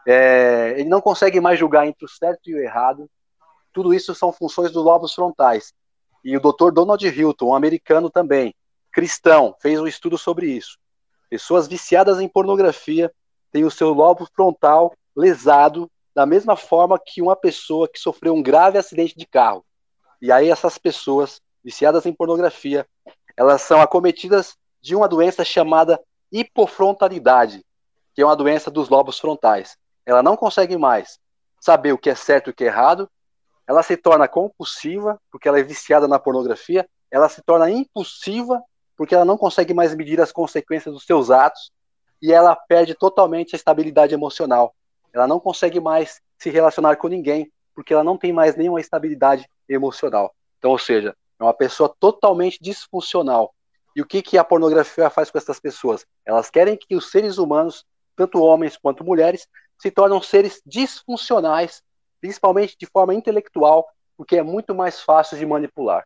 É, ele não consegue mais julgar entre o certo e o errado. Tudo isso são funções dos lobos frontais. E o Dr. Donald Hilton, um americano também, cristão, fez um estudo sobre isso. Pessoas viciadas em pornografia tem o seu lobo frontal lesado da mesma forma que uma pessoa que sofreu um grave acidente de carro. E aí essas pessoas viciadas em pornografia, elas são acometidas de uma doença chamada hipofrontalidade, que é uma doença dos lobos frontais. Ela não consegue mais saber o que é certo e o que é errado, ela se torna compulsiva, porque ela é viciada na pornografia, ela se torna impulsiva, porque ela não consegue mais medir as consequências dos seus atos, e ela perde totalmente a estabilidade emocional. Ela não consegue mais se relacionar com ninguém, porque ela não tem mais nenhuma estabilidade emocional. Então, ou seja, é uma pessoa totalmente disfuncional. E o que, que a pornografia faz com essas pessoas? Elas querem que os seres humanos, tanto homens quanto mulheres, se tornem seres disfuncionais, principalmente de forma intelectual, porque é muito mais fácil de manipular.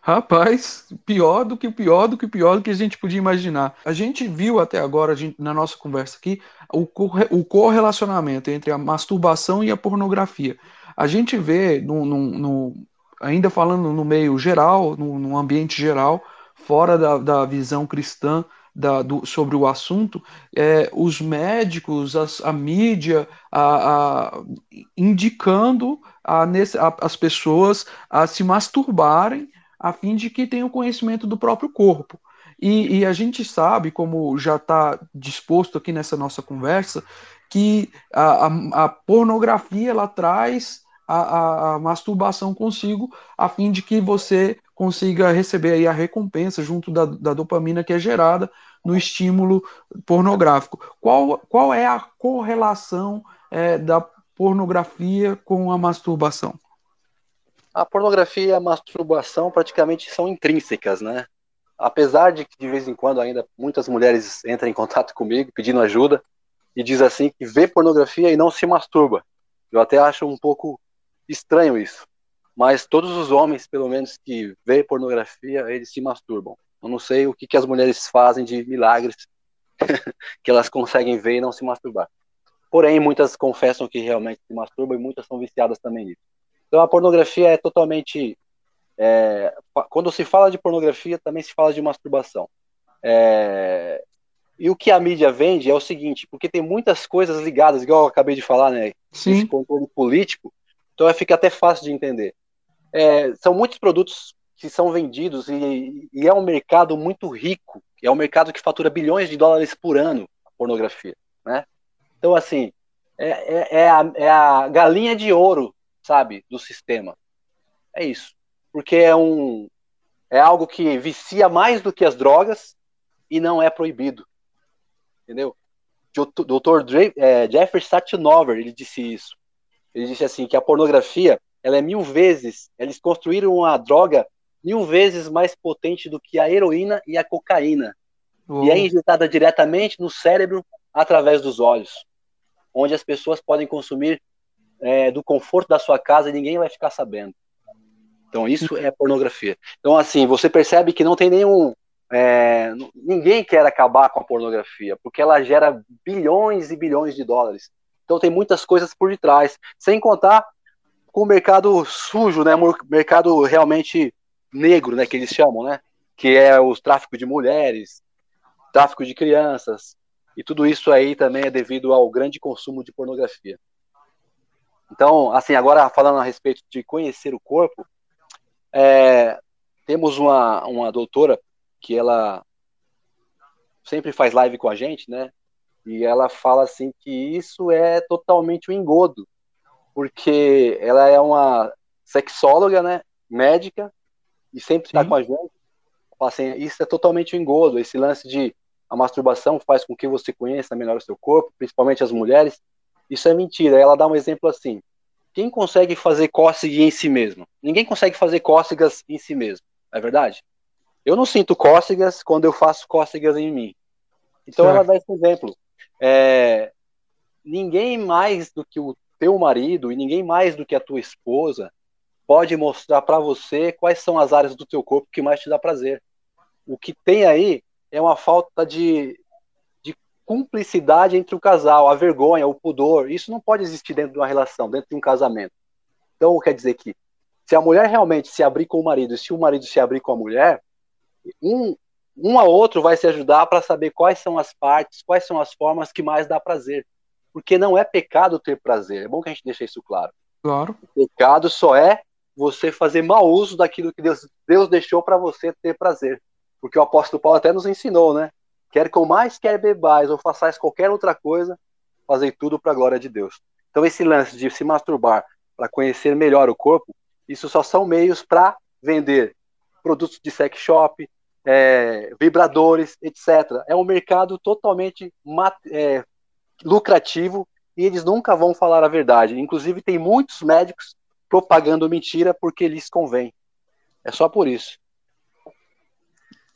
Rapaz, pior do que pior do que pior do que a gente podia imaginar. A gente viu até agora, na nossa conversa aqui, o, o correlacionamento entre a masturbação e a pornografia. A gente vê, no, no, no ainda falando no meio geral, no, no ambiente geral, fora da, da visão cristã da, do, sobre o assunto, é, os médicos, as, a mídia, a, a, indicando a, as pessoas a se masturbarem a fim de que tenham conhecimento do próprio corpo. E, e a gente sabe, como já está disposto aqui nessa nossa conversa, que a, a, a pornografia ela traz a, a, masturbação consigo, a fim de que você consiga receber aí a recompensa junto da, da dopamina que é gerada no estímulo pornográfico. Qual, qual é a correlação é, da pornografia com a masturbação? a pornografia e a masturbação praticamente são intrínsecas, né? Apesar de que de vez em quando ainda muitas mulheres entram em contato comigo pedindo ajuda e diz assim que vê pornografia e não se masturba. Eu até acho um pouco estranho isso. Mas todos os homens, pelo menos que vê pornografia, eles se masturbam. Eu não sei o que, que as mulheres fazem de milagres que elas conseguem ver e não se masturbar. Porém, muitas confessam que realmente se masturbam e muitas são viciadas também nisso. Então, a pornografia é totalmente. É, quando se fala de pornografia, também se fala de masturbação. É, e o que a mídia vende é o seguinte, porque tem muitas coisas ligadas, igual eu acabei de falar, né? Sim. Esse controle político, então fica até fácil de entender. É, são muitos produtos que são vendidos e, e, é um mercado muito rico, é um mercado que fatura bilhões de dólares por ano a pornografia, né? Então, assim, é, é, é, a, é a galinha de ouro, sabe, do sistema. É isso. Porque é um é algo que vicia mais do que as drogas e não é proibido entendeu? Dr. é, Jeffrey Satinover, ele disse isso. Ele disse assim, que a pornografia, ela é mil vezes, eles construíram uma droga mil vezes mais potente do que a heroína e a cocaína. E é injetada diretamente no cérebro através dos olhos, onde as pessoas podem consumir é, do conforto da sua casa e ninguém vai ficar sabendo. Então isso é pornografia. Então assim, você percebe que não tem nenhum é, ninguém quer acabar com a pornografia, porque ela gera bilhões e bilhões de dólares. Então tem muitas coisas por detrás, sem contar com o mercado sujo, né, mercado realmente negro, né, que eles chamam, né, que é o tráfico de mulheres, tráfico de crianças, e tudo isso aí também é devido ao grande consumo de pornografia. Então, assim, agora falando a respeito de conhecer o corpo, é, temos uma, uma doutora que ela sempre faz live com a gente, né? E ela fala assim que isso é totalmente um engodo, porque ela é uma sexóloga, né? Médica e sempre está com a gente. Assim, isso é totalmente um engodo. Esse lance de a masturbação faz com que você conheça melhor o seu corpo, principalmente as mulheres. Isso é mentira. Ela dá um exemplo assim: quem consegue fazer cócega em si mesmo? Ninguém consegue fazer cócegas em si mesmo, é verdade? Eu não sinto cócegas quando eu faço cócegas em mim. Então certo. ela dá esse exemplo. É, ninguém mais do que o teu marido e ninguém mais do que a tua esposa pode mostrar para você quais são as áreas do teu corpo que mais te dá prazer. O que tem aí é uma falta de, de cumplicidade entre o casal, a vergonha, o pudor. Isso não pode existir dentro de uma relação, dentro de um casamento. Então, quer dizer que se a mulher realmente se abrir com o marido e se o marido se abrir com a mulher, um, um a outro vai se ajudar para saber quais são as partes, quais são as formas que mais dá prazer. Porque não é pecado ter prazer. É bom que a gente deixe isso claro. Claro. O pecado só é você fazer mau uso daquilo que Deus, Deus deixou para você ter prazer. Porque o apóstolo Paulo até nos ensinou, né? Quer mais quer bebais ou façais qualquer outra coisa, fazei tudo para a glória de Deus. Então esse lance de se masturbar para conhecer melhor o corpo, isso só são meios para vender produtos de sex shop, é, vibradores, etc. É um mercado totalmente é, lucrativo e eles nunca vão falar a verdade. Inclusive, tem muitos médicos propagando mentira porque lhes convém. É só por isso.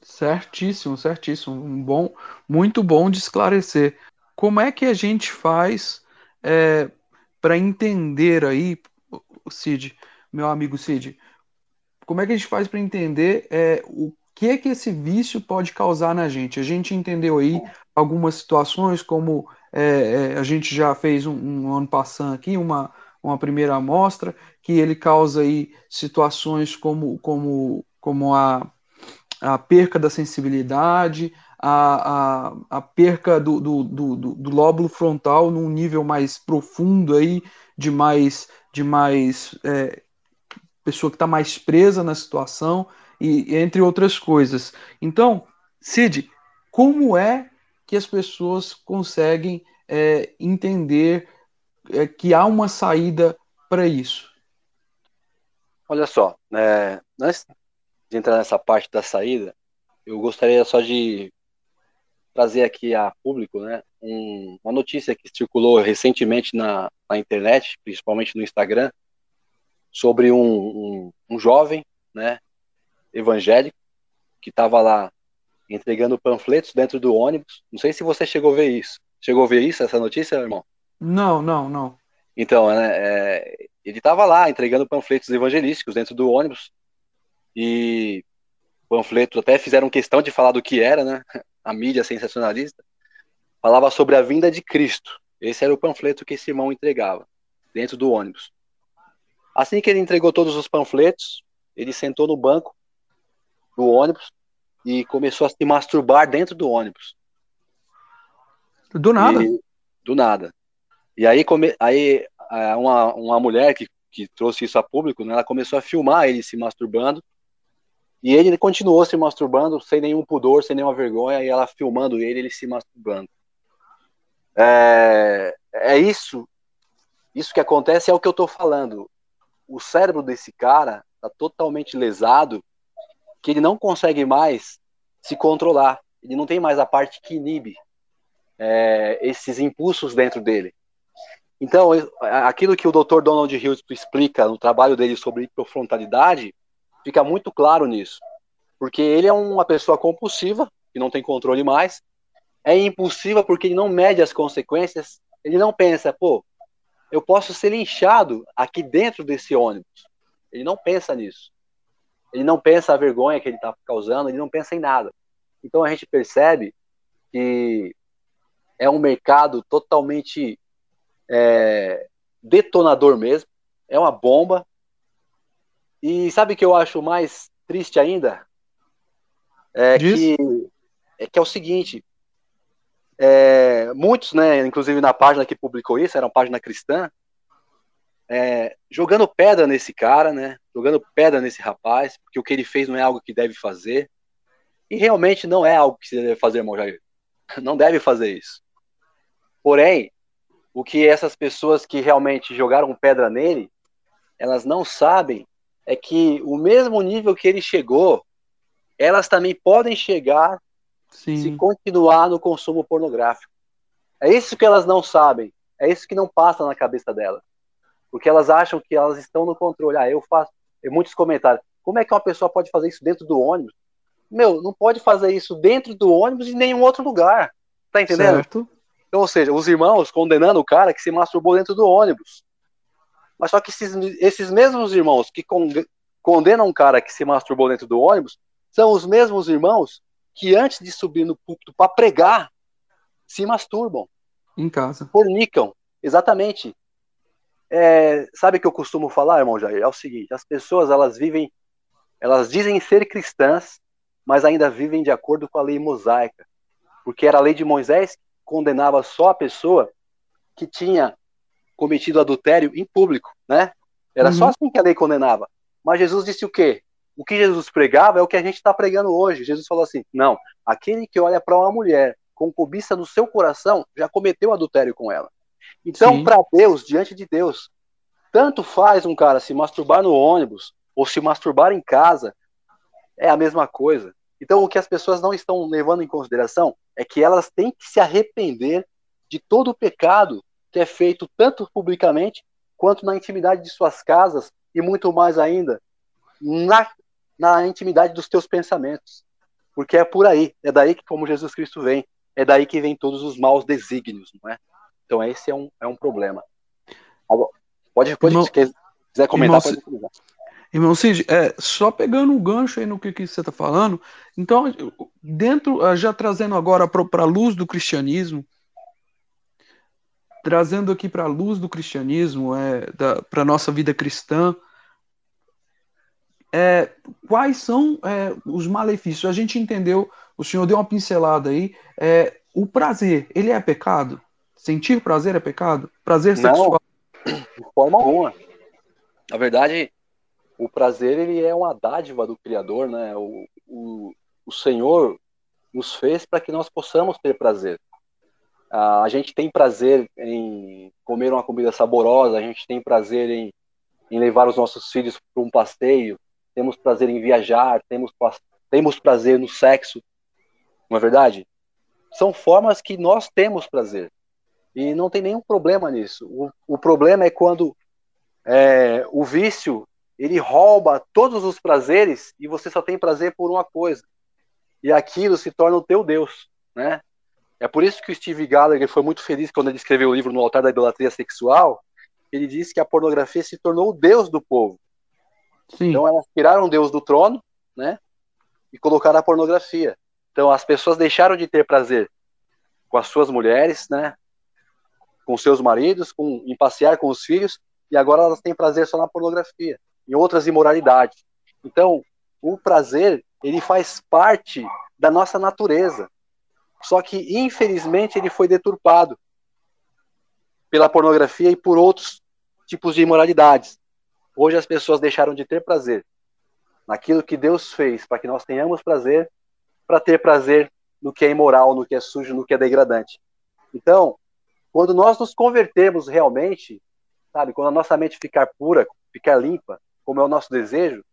Certíssimo, certíssimo. Um bom, muito bom de esclarecer. Como é que a gente faz é, para entender aí, Cid, meu amigo Cid, como é que a gente faz para entender é, o que é que esse vício pode causar na gente? A gente entendeu aí algumas situações, como é, é, a gente já fez um, um ano passando aqui, uma, uma primeira amostra, que ele causa aí situações como, como, como a, a perca da sensibilidade, a, a, a perca do, do, do, do, lóbulo frontal num nível mais profundo aí, de mais, de mais é, pessoa que está mais presa na situação, e entre outras coisas. Então, Cid, como é que as pessoas conseguem é, entender é, que há uma saída para isso? Olha só, é, antes de entrar nessa parte da saída, eu gostaria só de trazer aqui a público né, um, uma notícia que circulou recentemente na, na internet, principalmente no Instagram, sobre um, um, um jovem, né, evangélico que estava lá entregando panfletos dentro do ônibus. Não sei se você chegou a ver isso. Chegou a ver isso, essa notícia, irmão? Não, não, não. Então, né, é, ele estava lá entregando panfletos evangelísticos dentro do ônibus e panfletos até fizeram questão de falar do que era, né? A mídia sensacionalista. falava sobre a vinda de Cristo. Esse era o panfleto que esse irmão entregava dentro do ônibus. Assim que ele entregou todos os panfletos, ele sentou no banco do ônibus e começou a se masturbar dentro do ônibus. Do nada. E, do nada. E aí, come, aí uma, uma mulher que, que trouxe isso a público, né, ela começou a filmar ele se masturbando. E ele continuou se masturbando sem nenhum pudor, sem nenhuma vergonha, e ela filmando ele, ele se masturbando. É, é isso, isso que acontece é o que eu estou falando. O cérebro desse cara está totalmente lesado, que ele não consegue mais se controlar. Ele não tem mais a parte que inibe é, esses impulsos dentro dele. Então, aquilo que o Dr. Donald Hughes explica no trabalho dele sobre hiperfrontalidade, fica muito claro nisso. Porque ele é uma pessoa compulsiva, que não tem controle mais, é impulsiva porque ele não mede as consequências, ele não pensa, pô, eu posso ser linchado aqui dentro desse ônibus. Ele não pensa nisso. Ele não pensa a vergonha que ele está causando, ele não pensa em nada. Então a gente percebe que é um mercado totalmente é, detonador mesmo, é uma bomba. E sabe o que eu acho mais triste ainda? É que, é que é o seguinte, é, muitos, né, inclusive na página que publicou isso, era uma página cristã, é, jogando pedra nesse cara, né, jogando pedra nesse rapaz, porque o que ele fez não é algo que deve fazer, e realmente não é algo que se deve fazer, irmão Jair. Não deve fazer isso. Porém, o que essas pessoas que realmente jogaram pedra nele, elas não sabem é que o mesmo nível que ele chegou, elas também podem chegar Sim. se continuar no consumo pornográfico. É isso que elas não sabem, é isso que não passa na cabeça delas. Porque elas acham que elas estão no controle. Ah, eu faço. Tem muitos comentários. Como é que uma pessoa pode fazer isso dentro do ônibus? Meu, não pode fazer isso dentro do ônibus em nenhum outro lugar. Tá entendendo? Certo. Então, ou seja, os irmãos condenando o cara que se masturbou dentro do ônibus. Mas só que esses, esses mesmos irmãos que condenam um cara que se masturbou dentro do ônibus são os mesmos irmãos que antes de subir no púlpito para pregar se masturbam. Em casa. Fornicam. Exatamente. É, sabe o que eu costumo falar, irmão Jair? É o seguinte: as pessoas elas vivem, elas dizem ser cristãs, mas ainda vivem de acordo com a lei mosaica, porque era a lei de Moisés condenava só a pessoa que tinha cometido adultério em público, né? Era uhum. só assim que a lei condenava. Mas Jesus disse o quê? O que Jesus pregava é o que a gente está pregando hoje. Jesus falou assim: não, aquele que olha para uma mulher com cobiça no seu coração já cometeu adultério com ela. Então, para Deus, diante de Deus, tanto faz um cara se masturbar no ônibus ou se masturbar em casa, é a mesma coisa. Então, o que as pessoas não estão levando em consideração é que elas têm que se arrepender de todo o pecado que é feito tanto publicamente quanto na intimidade de suas casas e muito mais ainda na, na intimidade dos teus pensamentos. Porque é por aí, é daí que como Jesus Cristo vem, é daí que vem todos os maus desígnios, não é? Então esse é um, é um problema. Agora, pode, pode irmão, se quiser comentar, irmão, pode Irmão Cid, é, só pegando um gancho aí no que, que você está falando, então, dentro, ah, já trazendo agora para a luz do cristianismo, trazendo aqui para a luz do cristianismo, é, para a nossa vida cristã, é, quais são é, os malefícios? A gente entendeu, o senhor deu uma pincelada aí, é, o prazer, ele é pecado? Sentir prazer é pecado? Prazer sexual? Não, de forma alguma. Na verdade, o prazer ele é uma dádiva do Criador, né? O, o, o Senhor nos fez para que nós possamos ter prazer. a gente tem prazer em comer uma comida saborosa, a gente tem prazer em, em levar os nossos filhos para um passeio, temos prazer em viajar, temos, temos prazer no sexo, não é verdade? São formas que nós temos prazer. E não tem nenhum problema nisso. O, o problema é quando é, o vício ele rouba todos os prazeres e você só tem prazer por uma coisa. E aquilo se torna o teu Deus, né? É por isso que o Steve Gallagher foi muito feliz quando ele escreveu o livro No Altar da Idolatria Sexual. Ele disse que a pornografia se tornou o Deus do povo. Sim. Então elas tiraram Deus do trono, né? E colocaram a pornografia. Então as pessoas deixaram de ter prazer. com as suas mulheres, né? Com seus maridos, com, em passear com os filhos, e agora elas têm prazer só na pornografia, em outras imoralidades. Então, o prazer, ele faz parte da nossa natureza. Só que, infelizmente, ele foi deturpado pela pornografia e por outros tipos de imoralidades. Hoje as pessoas deixaram de ter prazer naquilo que Deus fez para que nós tenhamos prazer, para ter prazer no que é imoral, no que é sujo, no que é degradante. Então, quando nós nos convertermos realmente, sabe, quando a nossa mente ficar pura, ficar limpa, como é o nosso desejo,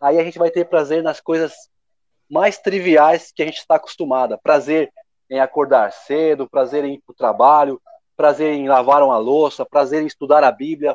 aí a gente vai ter prazer nas coisas mais triviais que a gente está acostumada. Prazer em acordar cedo, prazer em ir para o trabalho, prazer em lavar uma louça, prazer em estudar a Bíblia,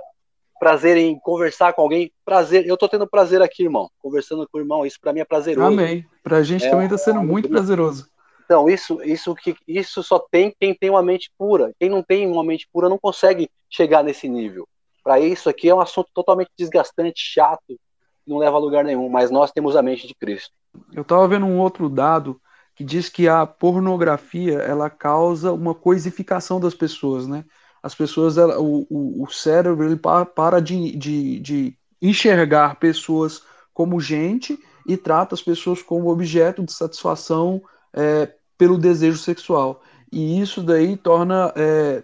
prazer em conversar com alguém, prazer. Eu estou tendo prazer aqui, irmão, conversando com o irmão, isso para mim é prazeroso. Amém. Para a gente é, também está sendo muito prazeroso. Então, isso, isso, que, isso só tem quem tem uma mente pura. Quem não tem uma mente pura não consegue chegar nesse nível. Para isso aqui é um assunto totalmente desgastante, chato, não leva a lugar nenhum, mas nós temos a mente de Cristo. Eu estava vendo um outro dado que diz que a pornografia ela causa uma coisificação das pessoas, né? As pessoas, ela, o, o, o, cérebro ele para de, de, de enxergar pessoas como gente e trata as pessoas como objeto de satisfação é, pelo desejo sexual. E isso daí torna é,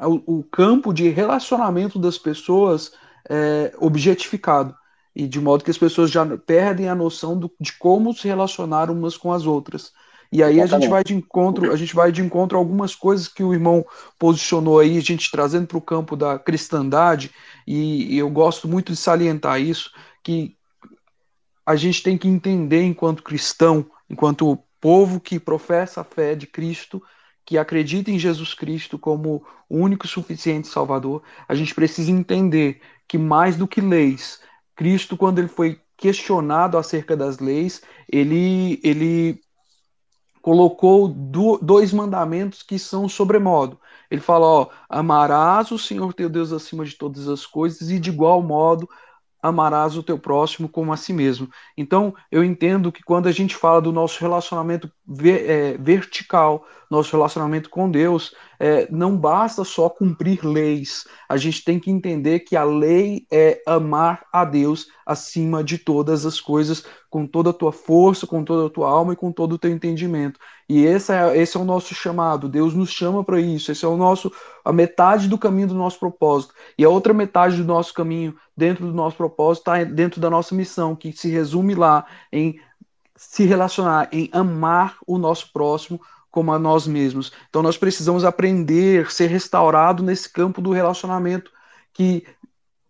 o, o, campo de relacionamento das pessoas é, objetificado. E de modo que as pessoas já perdem a noção do, de como se relacionar umas com as outras. E aí a gente vai de encontro, a gente vai de encontro a algumas coisas que o irmão posicionou aí, a gente trazendo para o campo da cristandade, e, e eu gosto muito de salientar isso, que a gente tem que entender enquanto cristão, enquanto povo que professa a fé de Cristo, que acredita em Jesus Cristo como o único e suficiente Salvador, a gente precisa entender que mais do que leis, Cristo, quando ele foi questionado acerca das leis, ele, ele colocou do, dois mandamentos que são sobremodo. Ele fala, ó, amarás o Senhor teu Deus acima de todas as coisas e de igual modo amarás o teu próximo como a si mesmo. Então, eu entendo que quando a gente fala do nosso relacionamento é, vertical, nosso relacionamento com Deus, é, não basta só cumprir leis. A gente tem que entender que a lei é amar a Deus acima de todas as coisas, com toda a tua força, com toda a tua alma e com todo o teu entendimento. E esse é, esse é o nosso chamado. Deus nos chama para isso. Esse é o nosso a metade do caminho do nosso propósito. E a outra metade do nosso caminho dentro do nosso propósito está dentro da nossa missão, que se resume lá em se relacionar, em amar o nosso próximo como a nós mesmos. Então nós precisamos aprender, ser restaurado nesse campo do relacionamento que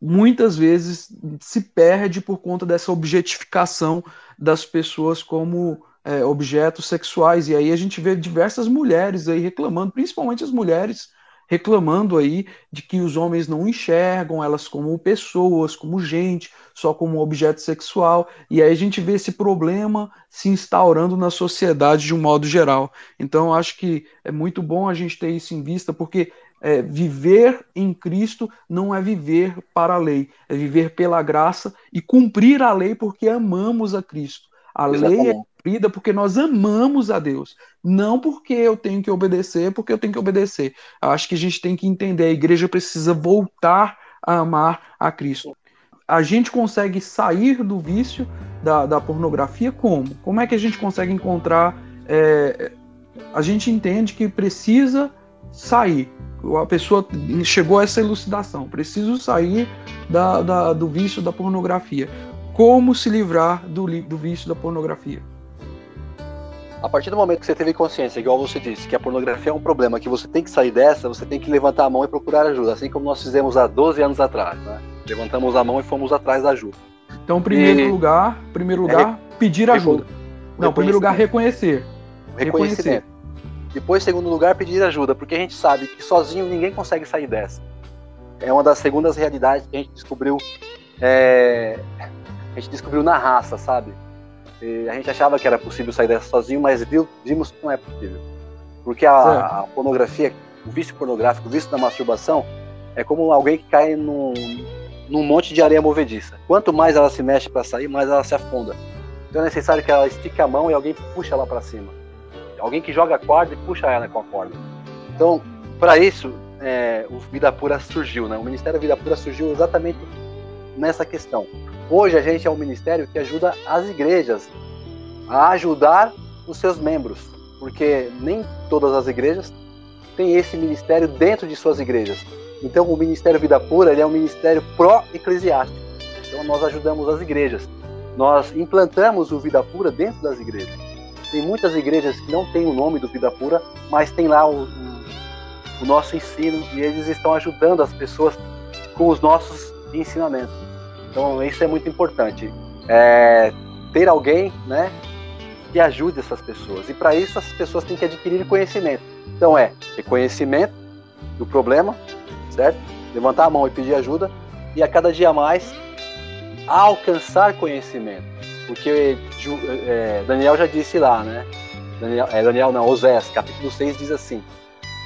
muitas vezes se perde por conta dessa objetificação das pessoas como é, objetos sexuais. E aí a gente vê diversas mulheres aí reclamando, principalmente as mulheres reclamando aí de que os homens não enxergam elas como pessoas, como gente, só como objeto sexual. E aí a gente vê esse problema se instaurando na sociedade de um modo geral. Então acho que é muito bom a gente ter isso em vista, porque é, viver em Cristo não é viver para a lei, é viver pela graça e cumprir a lei porque amamos a Cristo. A Exatamente. lei é cumprida porque nós amamos a Deus, não porque eu tenho que obedecer, porque eu tenho que obedecer. Acho que a gente tem que entender, a igreja precisa voltar a amar a Cristo. A gente consegue sair do vício da, da pornografia como? Como é que a gente consegue encontrar? É, a gente entende que precisa sair. A pessoa chegou a essa elucidação. Preciso sair da, da, do vício da pornografia. Como se livrar do, do vício da pornografia? A partir do momento que você teve consciência, igual você disse, que a pornografia é um problema, que você tem que sair dessa, você tem que levantar a mão e procurar ajuda, assim como nós fizemos há 12 anos atrás, né? Levantamos a mão e fomos atrás da ajuda. Então, primeiro e... lugar, primeiro lugar, é, pedir ajuda. Não, primeiro lugar, reconhecer. Reconhecer. Depois, segundo lugar, pedir ajuda, porque a gente sabe que sozinho ninguém consegue sair dessa. É uma das segundas realidades que a gente descobriu. É... A gente descobriu na raça, sabe? E a gente achava que era possível sair dessa sozinho, mas viu, vimos que não é possível. Porque a, a, pornografia, o vício pornográfico, o vício da masturbação, é como alguém que cai num, num monte de areia movediça. Quanto mais ela se mexe para sair, mais ela se afunda. Então é necessário que ela estique a mão e alguém puxe ela para cima. alguém que joga a corda e puxa ela com a corda. Então, para isso, é, o Vida Pura surgiu, né? O Ministério Vida Pura surgiu exatamente nessa questão. Hoje a gente é um ministério que ajuda as igrejas a ajudar os seus membros, porque nem todas as igrejas têm esse ministério dentro de suas igrejas. Então, o Ministério Vida Pura ele é um ministério pró-eclesiástico. Então, nós ajudamos as igrejas. Nós implantamos o Vida Pura dentro das igrejas. Tem muitas igrejas que não têm o nome do Vida Pura, mas tem lá o, o, o nosso ensino e eles estão ajudando as pessoas com os nossos ensinamentos. Então, isso é muito importante. É, ter alguém, né, que ajude essas pessoas. E para isso, as pessoas têm que adquirir conhecimento. Então, é reconhecimento do problema, certo? Levantar a mão e pedir ajuda. E a cada dia mais, alcançar conhecimento. Porque é, Daniel já disse lá, né? Daniel, é, Daniel não, Osés, capítulo 6 diz assim: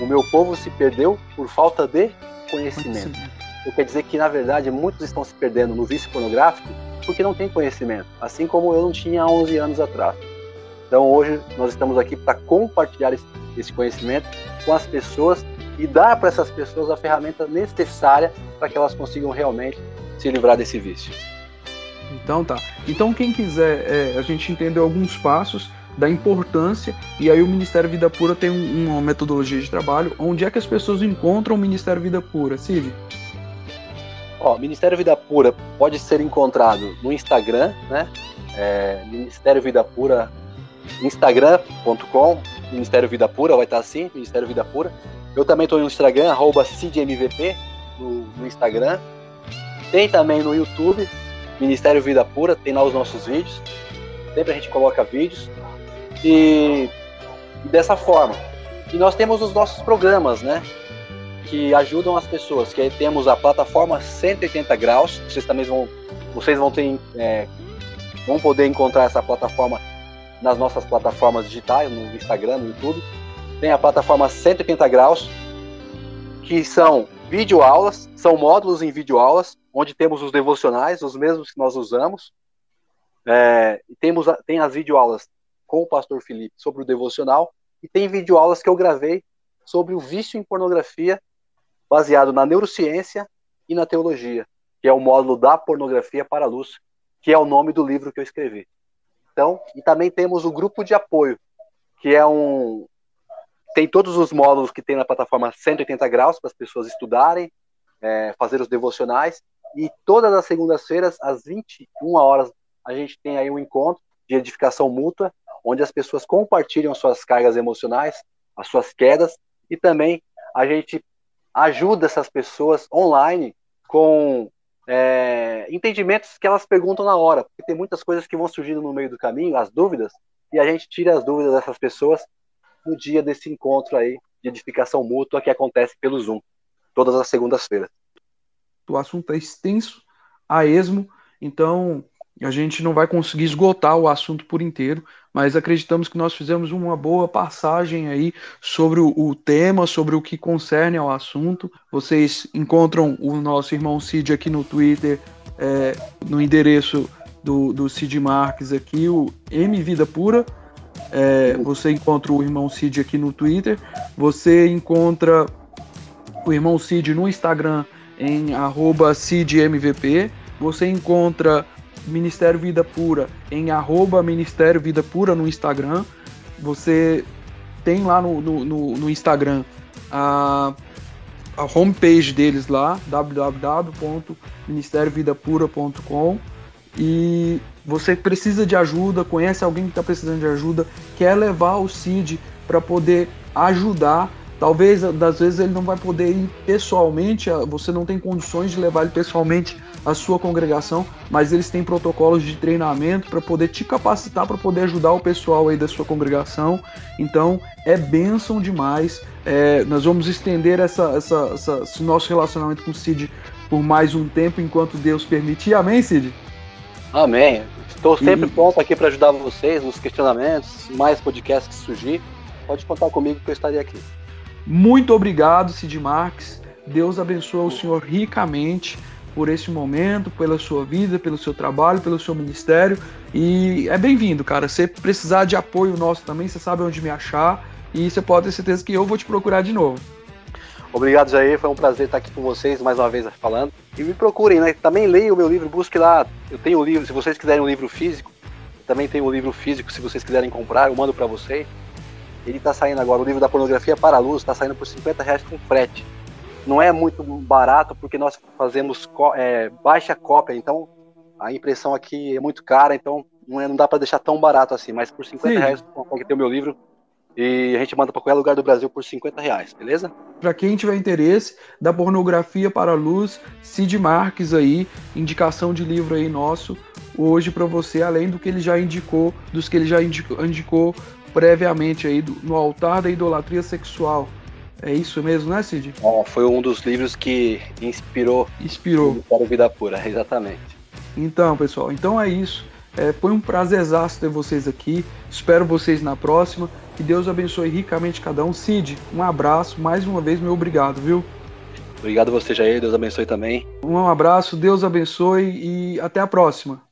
O meu povo se perdeu por falta de conhecimento. conhecimento. Então, quer dizer que, na verdade, muitos estão se perdendo no vício pornográfico porque não tem conhecimento, assim como eu não tinha há 11 anos atrás. Então, hoje, nós estamos aqui para compartilhar esse conhecimento com as pessoas e dar para essas pessoas a ferramenta necessária para que elas consigam realmente se livrar desse vício. Então tá. Então quem quiser, é, a gente entendeu alguns passos da importância e aí o Ministério Vida Pura tem um, uma metodologia de trabalho. Onde é que as pessoas encontram o Ministério Vida Pura, Cid? Ó, Ministério Vida Pura pode ser encontrado no Instagram, né? É, Ministério Vida Pura, instagram.com, Ministério Vida Pura, vai estar assim, Ministério Vida Pura. Eu também estou no Instagram, arroba CidMVP, no, no Instagram. Tem também no YouTube, Ministério Vida Pura, tem lá os nossos vídeos. Sempre a gente coloca vídeos. E, e dessa forma. E nós temos os nossos programas, né? Que ajudam as pessoas. Que temos a plataforma 180 graus. Vocês também vão, vocês vão ter, é, vão poder encontrar essa plataforma nas nossas plataformas digitais, no Instagram, no YouTube. Tem a plataforma 180 graus, que são videoaulas, são módulos em videoaulas, onde temos os devocionais, os mesmos que nós usamos. É, temos tem as videoaulas com o pastor Felipe sobre o devocional e tem videoaulas que eu gravei sobre o vício em pornografia, baseado na neurociência e na teologia, que é o módulo da pornografia para a luz, que é o nome do livro que eu escrevi. Então, e também temos o grupo de apoio, que é um, tem todos os módulos que tem na plataforma 180 graus para as pessoas estudarem, é, fazer os devocionais. E todas as segundas-feiras, às 21 horas, a gente tem aí um encontro de edificação mútua, onde as pessoas compartilham suas cargas emocionais, as suas quedas, e também a gente ajuda essas pessoas online com é, entendimentos que elas perguntam na hora, porque tem muitas coisas que vão surgindo no meio do caminho, as dúvidas, e a gente tira as dúvidas dessas pessoas no dia desse encontro aí de edificação mútua que acontece pelo Zoom, todas as segundas-feiras. O assunto é extenso, a esmo, então a gente não vai conseguir esgotar o assunto por inteiro, mas acreditamos que nós fizemos uma boa passagem aí sobre o, tema, sobre o que concerne ao assunto. Vocês encontram o nosso irmão Cid aqui no Twitter, é, no endereço do, do Cid Marques aqui, o M Vida Pura, é, você encontra o irmão Cid aqui no Twitter. Você encontra o irmão Cid no Instagram em CidMVP. Você encontra Ministério Vida Pura em arroba Ministério Vida Pura no Instagram. Você tem lá no, no, no, no Instagram a, a homepage deles lá, www.ministériovidapura.com e você precisa de ajuda, conhece alguém que está precisando de ajuda, quer levar o CID para poder ajudar. Talvez, das vezes, ele não vai poder ir pessoalmente, você não tem condições de levar ele pessoalmente à sua congregação, mas eles têm protocolos de treinamento para poder te capacitar para poder ajudar o pessoal aí da sua congregação. Então, é bênção demais. É, nós vamos estender essa, essa, essa, esse nosso relacionamento com o Cid por mais um tempo, enquanto Deus permitir. Amém, Cid? Amém. Estou sempre e... pronto aqui para ajudar vocês nos questionamentos, mais podcasts que surgir. Pode contar comigo que eu estarei aqui. Muito obrigado, Cid Marques. Deus abençoe o senhor ricamente por esse momento, pela sua vida, pelo seu trabalho, pelo seu ministério. E é bem-vindo, cara. Se precisar de apoio nosso também, você sabe onde me achar. E você pode ter certeza que eu vou te procurar de novo. Obrigado, Jair. Foi um prazer estar aqui com vocês mais uma vez falando. E me procurem, né? Também leiam o meu livro, busque lá. Eu tenho o um livro, se vocês quiserem um livro físico, também tem um livro físico, se vocês quiserem comprar, eu mando para vocês. Ele está saindo agora, o livro da pornografia para a luz, está saindo por 50 reais com frete. Não é muito barato porque nós fazemos é, baixa cópia, então a impressão aqui é muito cara, então não, é, não dá para deixar tão barato assim, mas por 50 Sim. reais você consegue ter o meu livro e a gente manda para qualquer lugar do Brasil por 50 reais, beleza? Para quem tiver interesse da pornografia para a luz, Cid Marques aí, indicação de livro aí nosso hoje para você, além do que ele já indicou, dos que ele já indicou, indicou previamente aí do, no altar da idolatria sexual. É isso mesmo, né, Cid? Oh, foi um dos livros que inspirou. Inspirou. Para Vida Pura, exatamente. Então, pessoal, então é isso. É, foi um prazer exato ter vocês aqui. Espero vocês na próxima. Que Deus abençoe ricamente cada um. Cid, um abraço. Mais uma vez, meu obrigado, viu? Obrigado você, Jair. Deus abençoe também. Um abraço, Deus abençoe e até a próxima.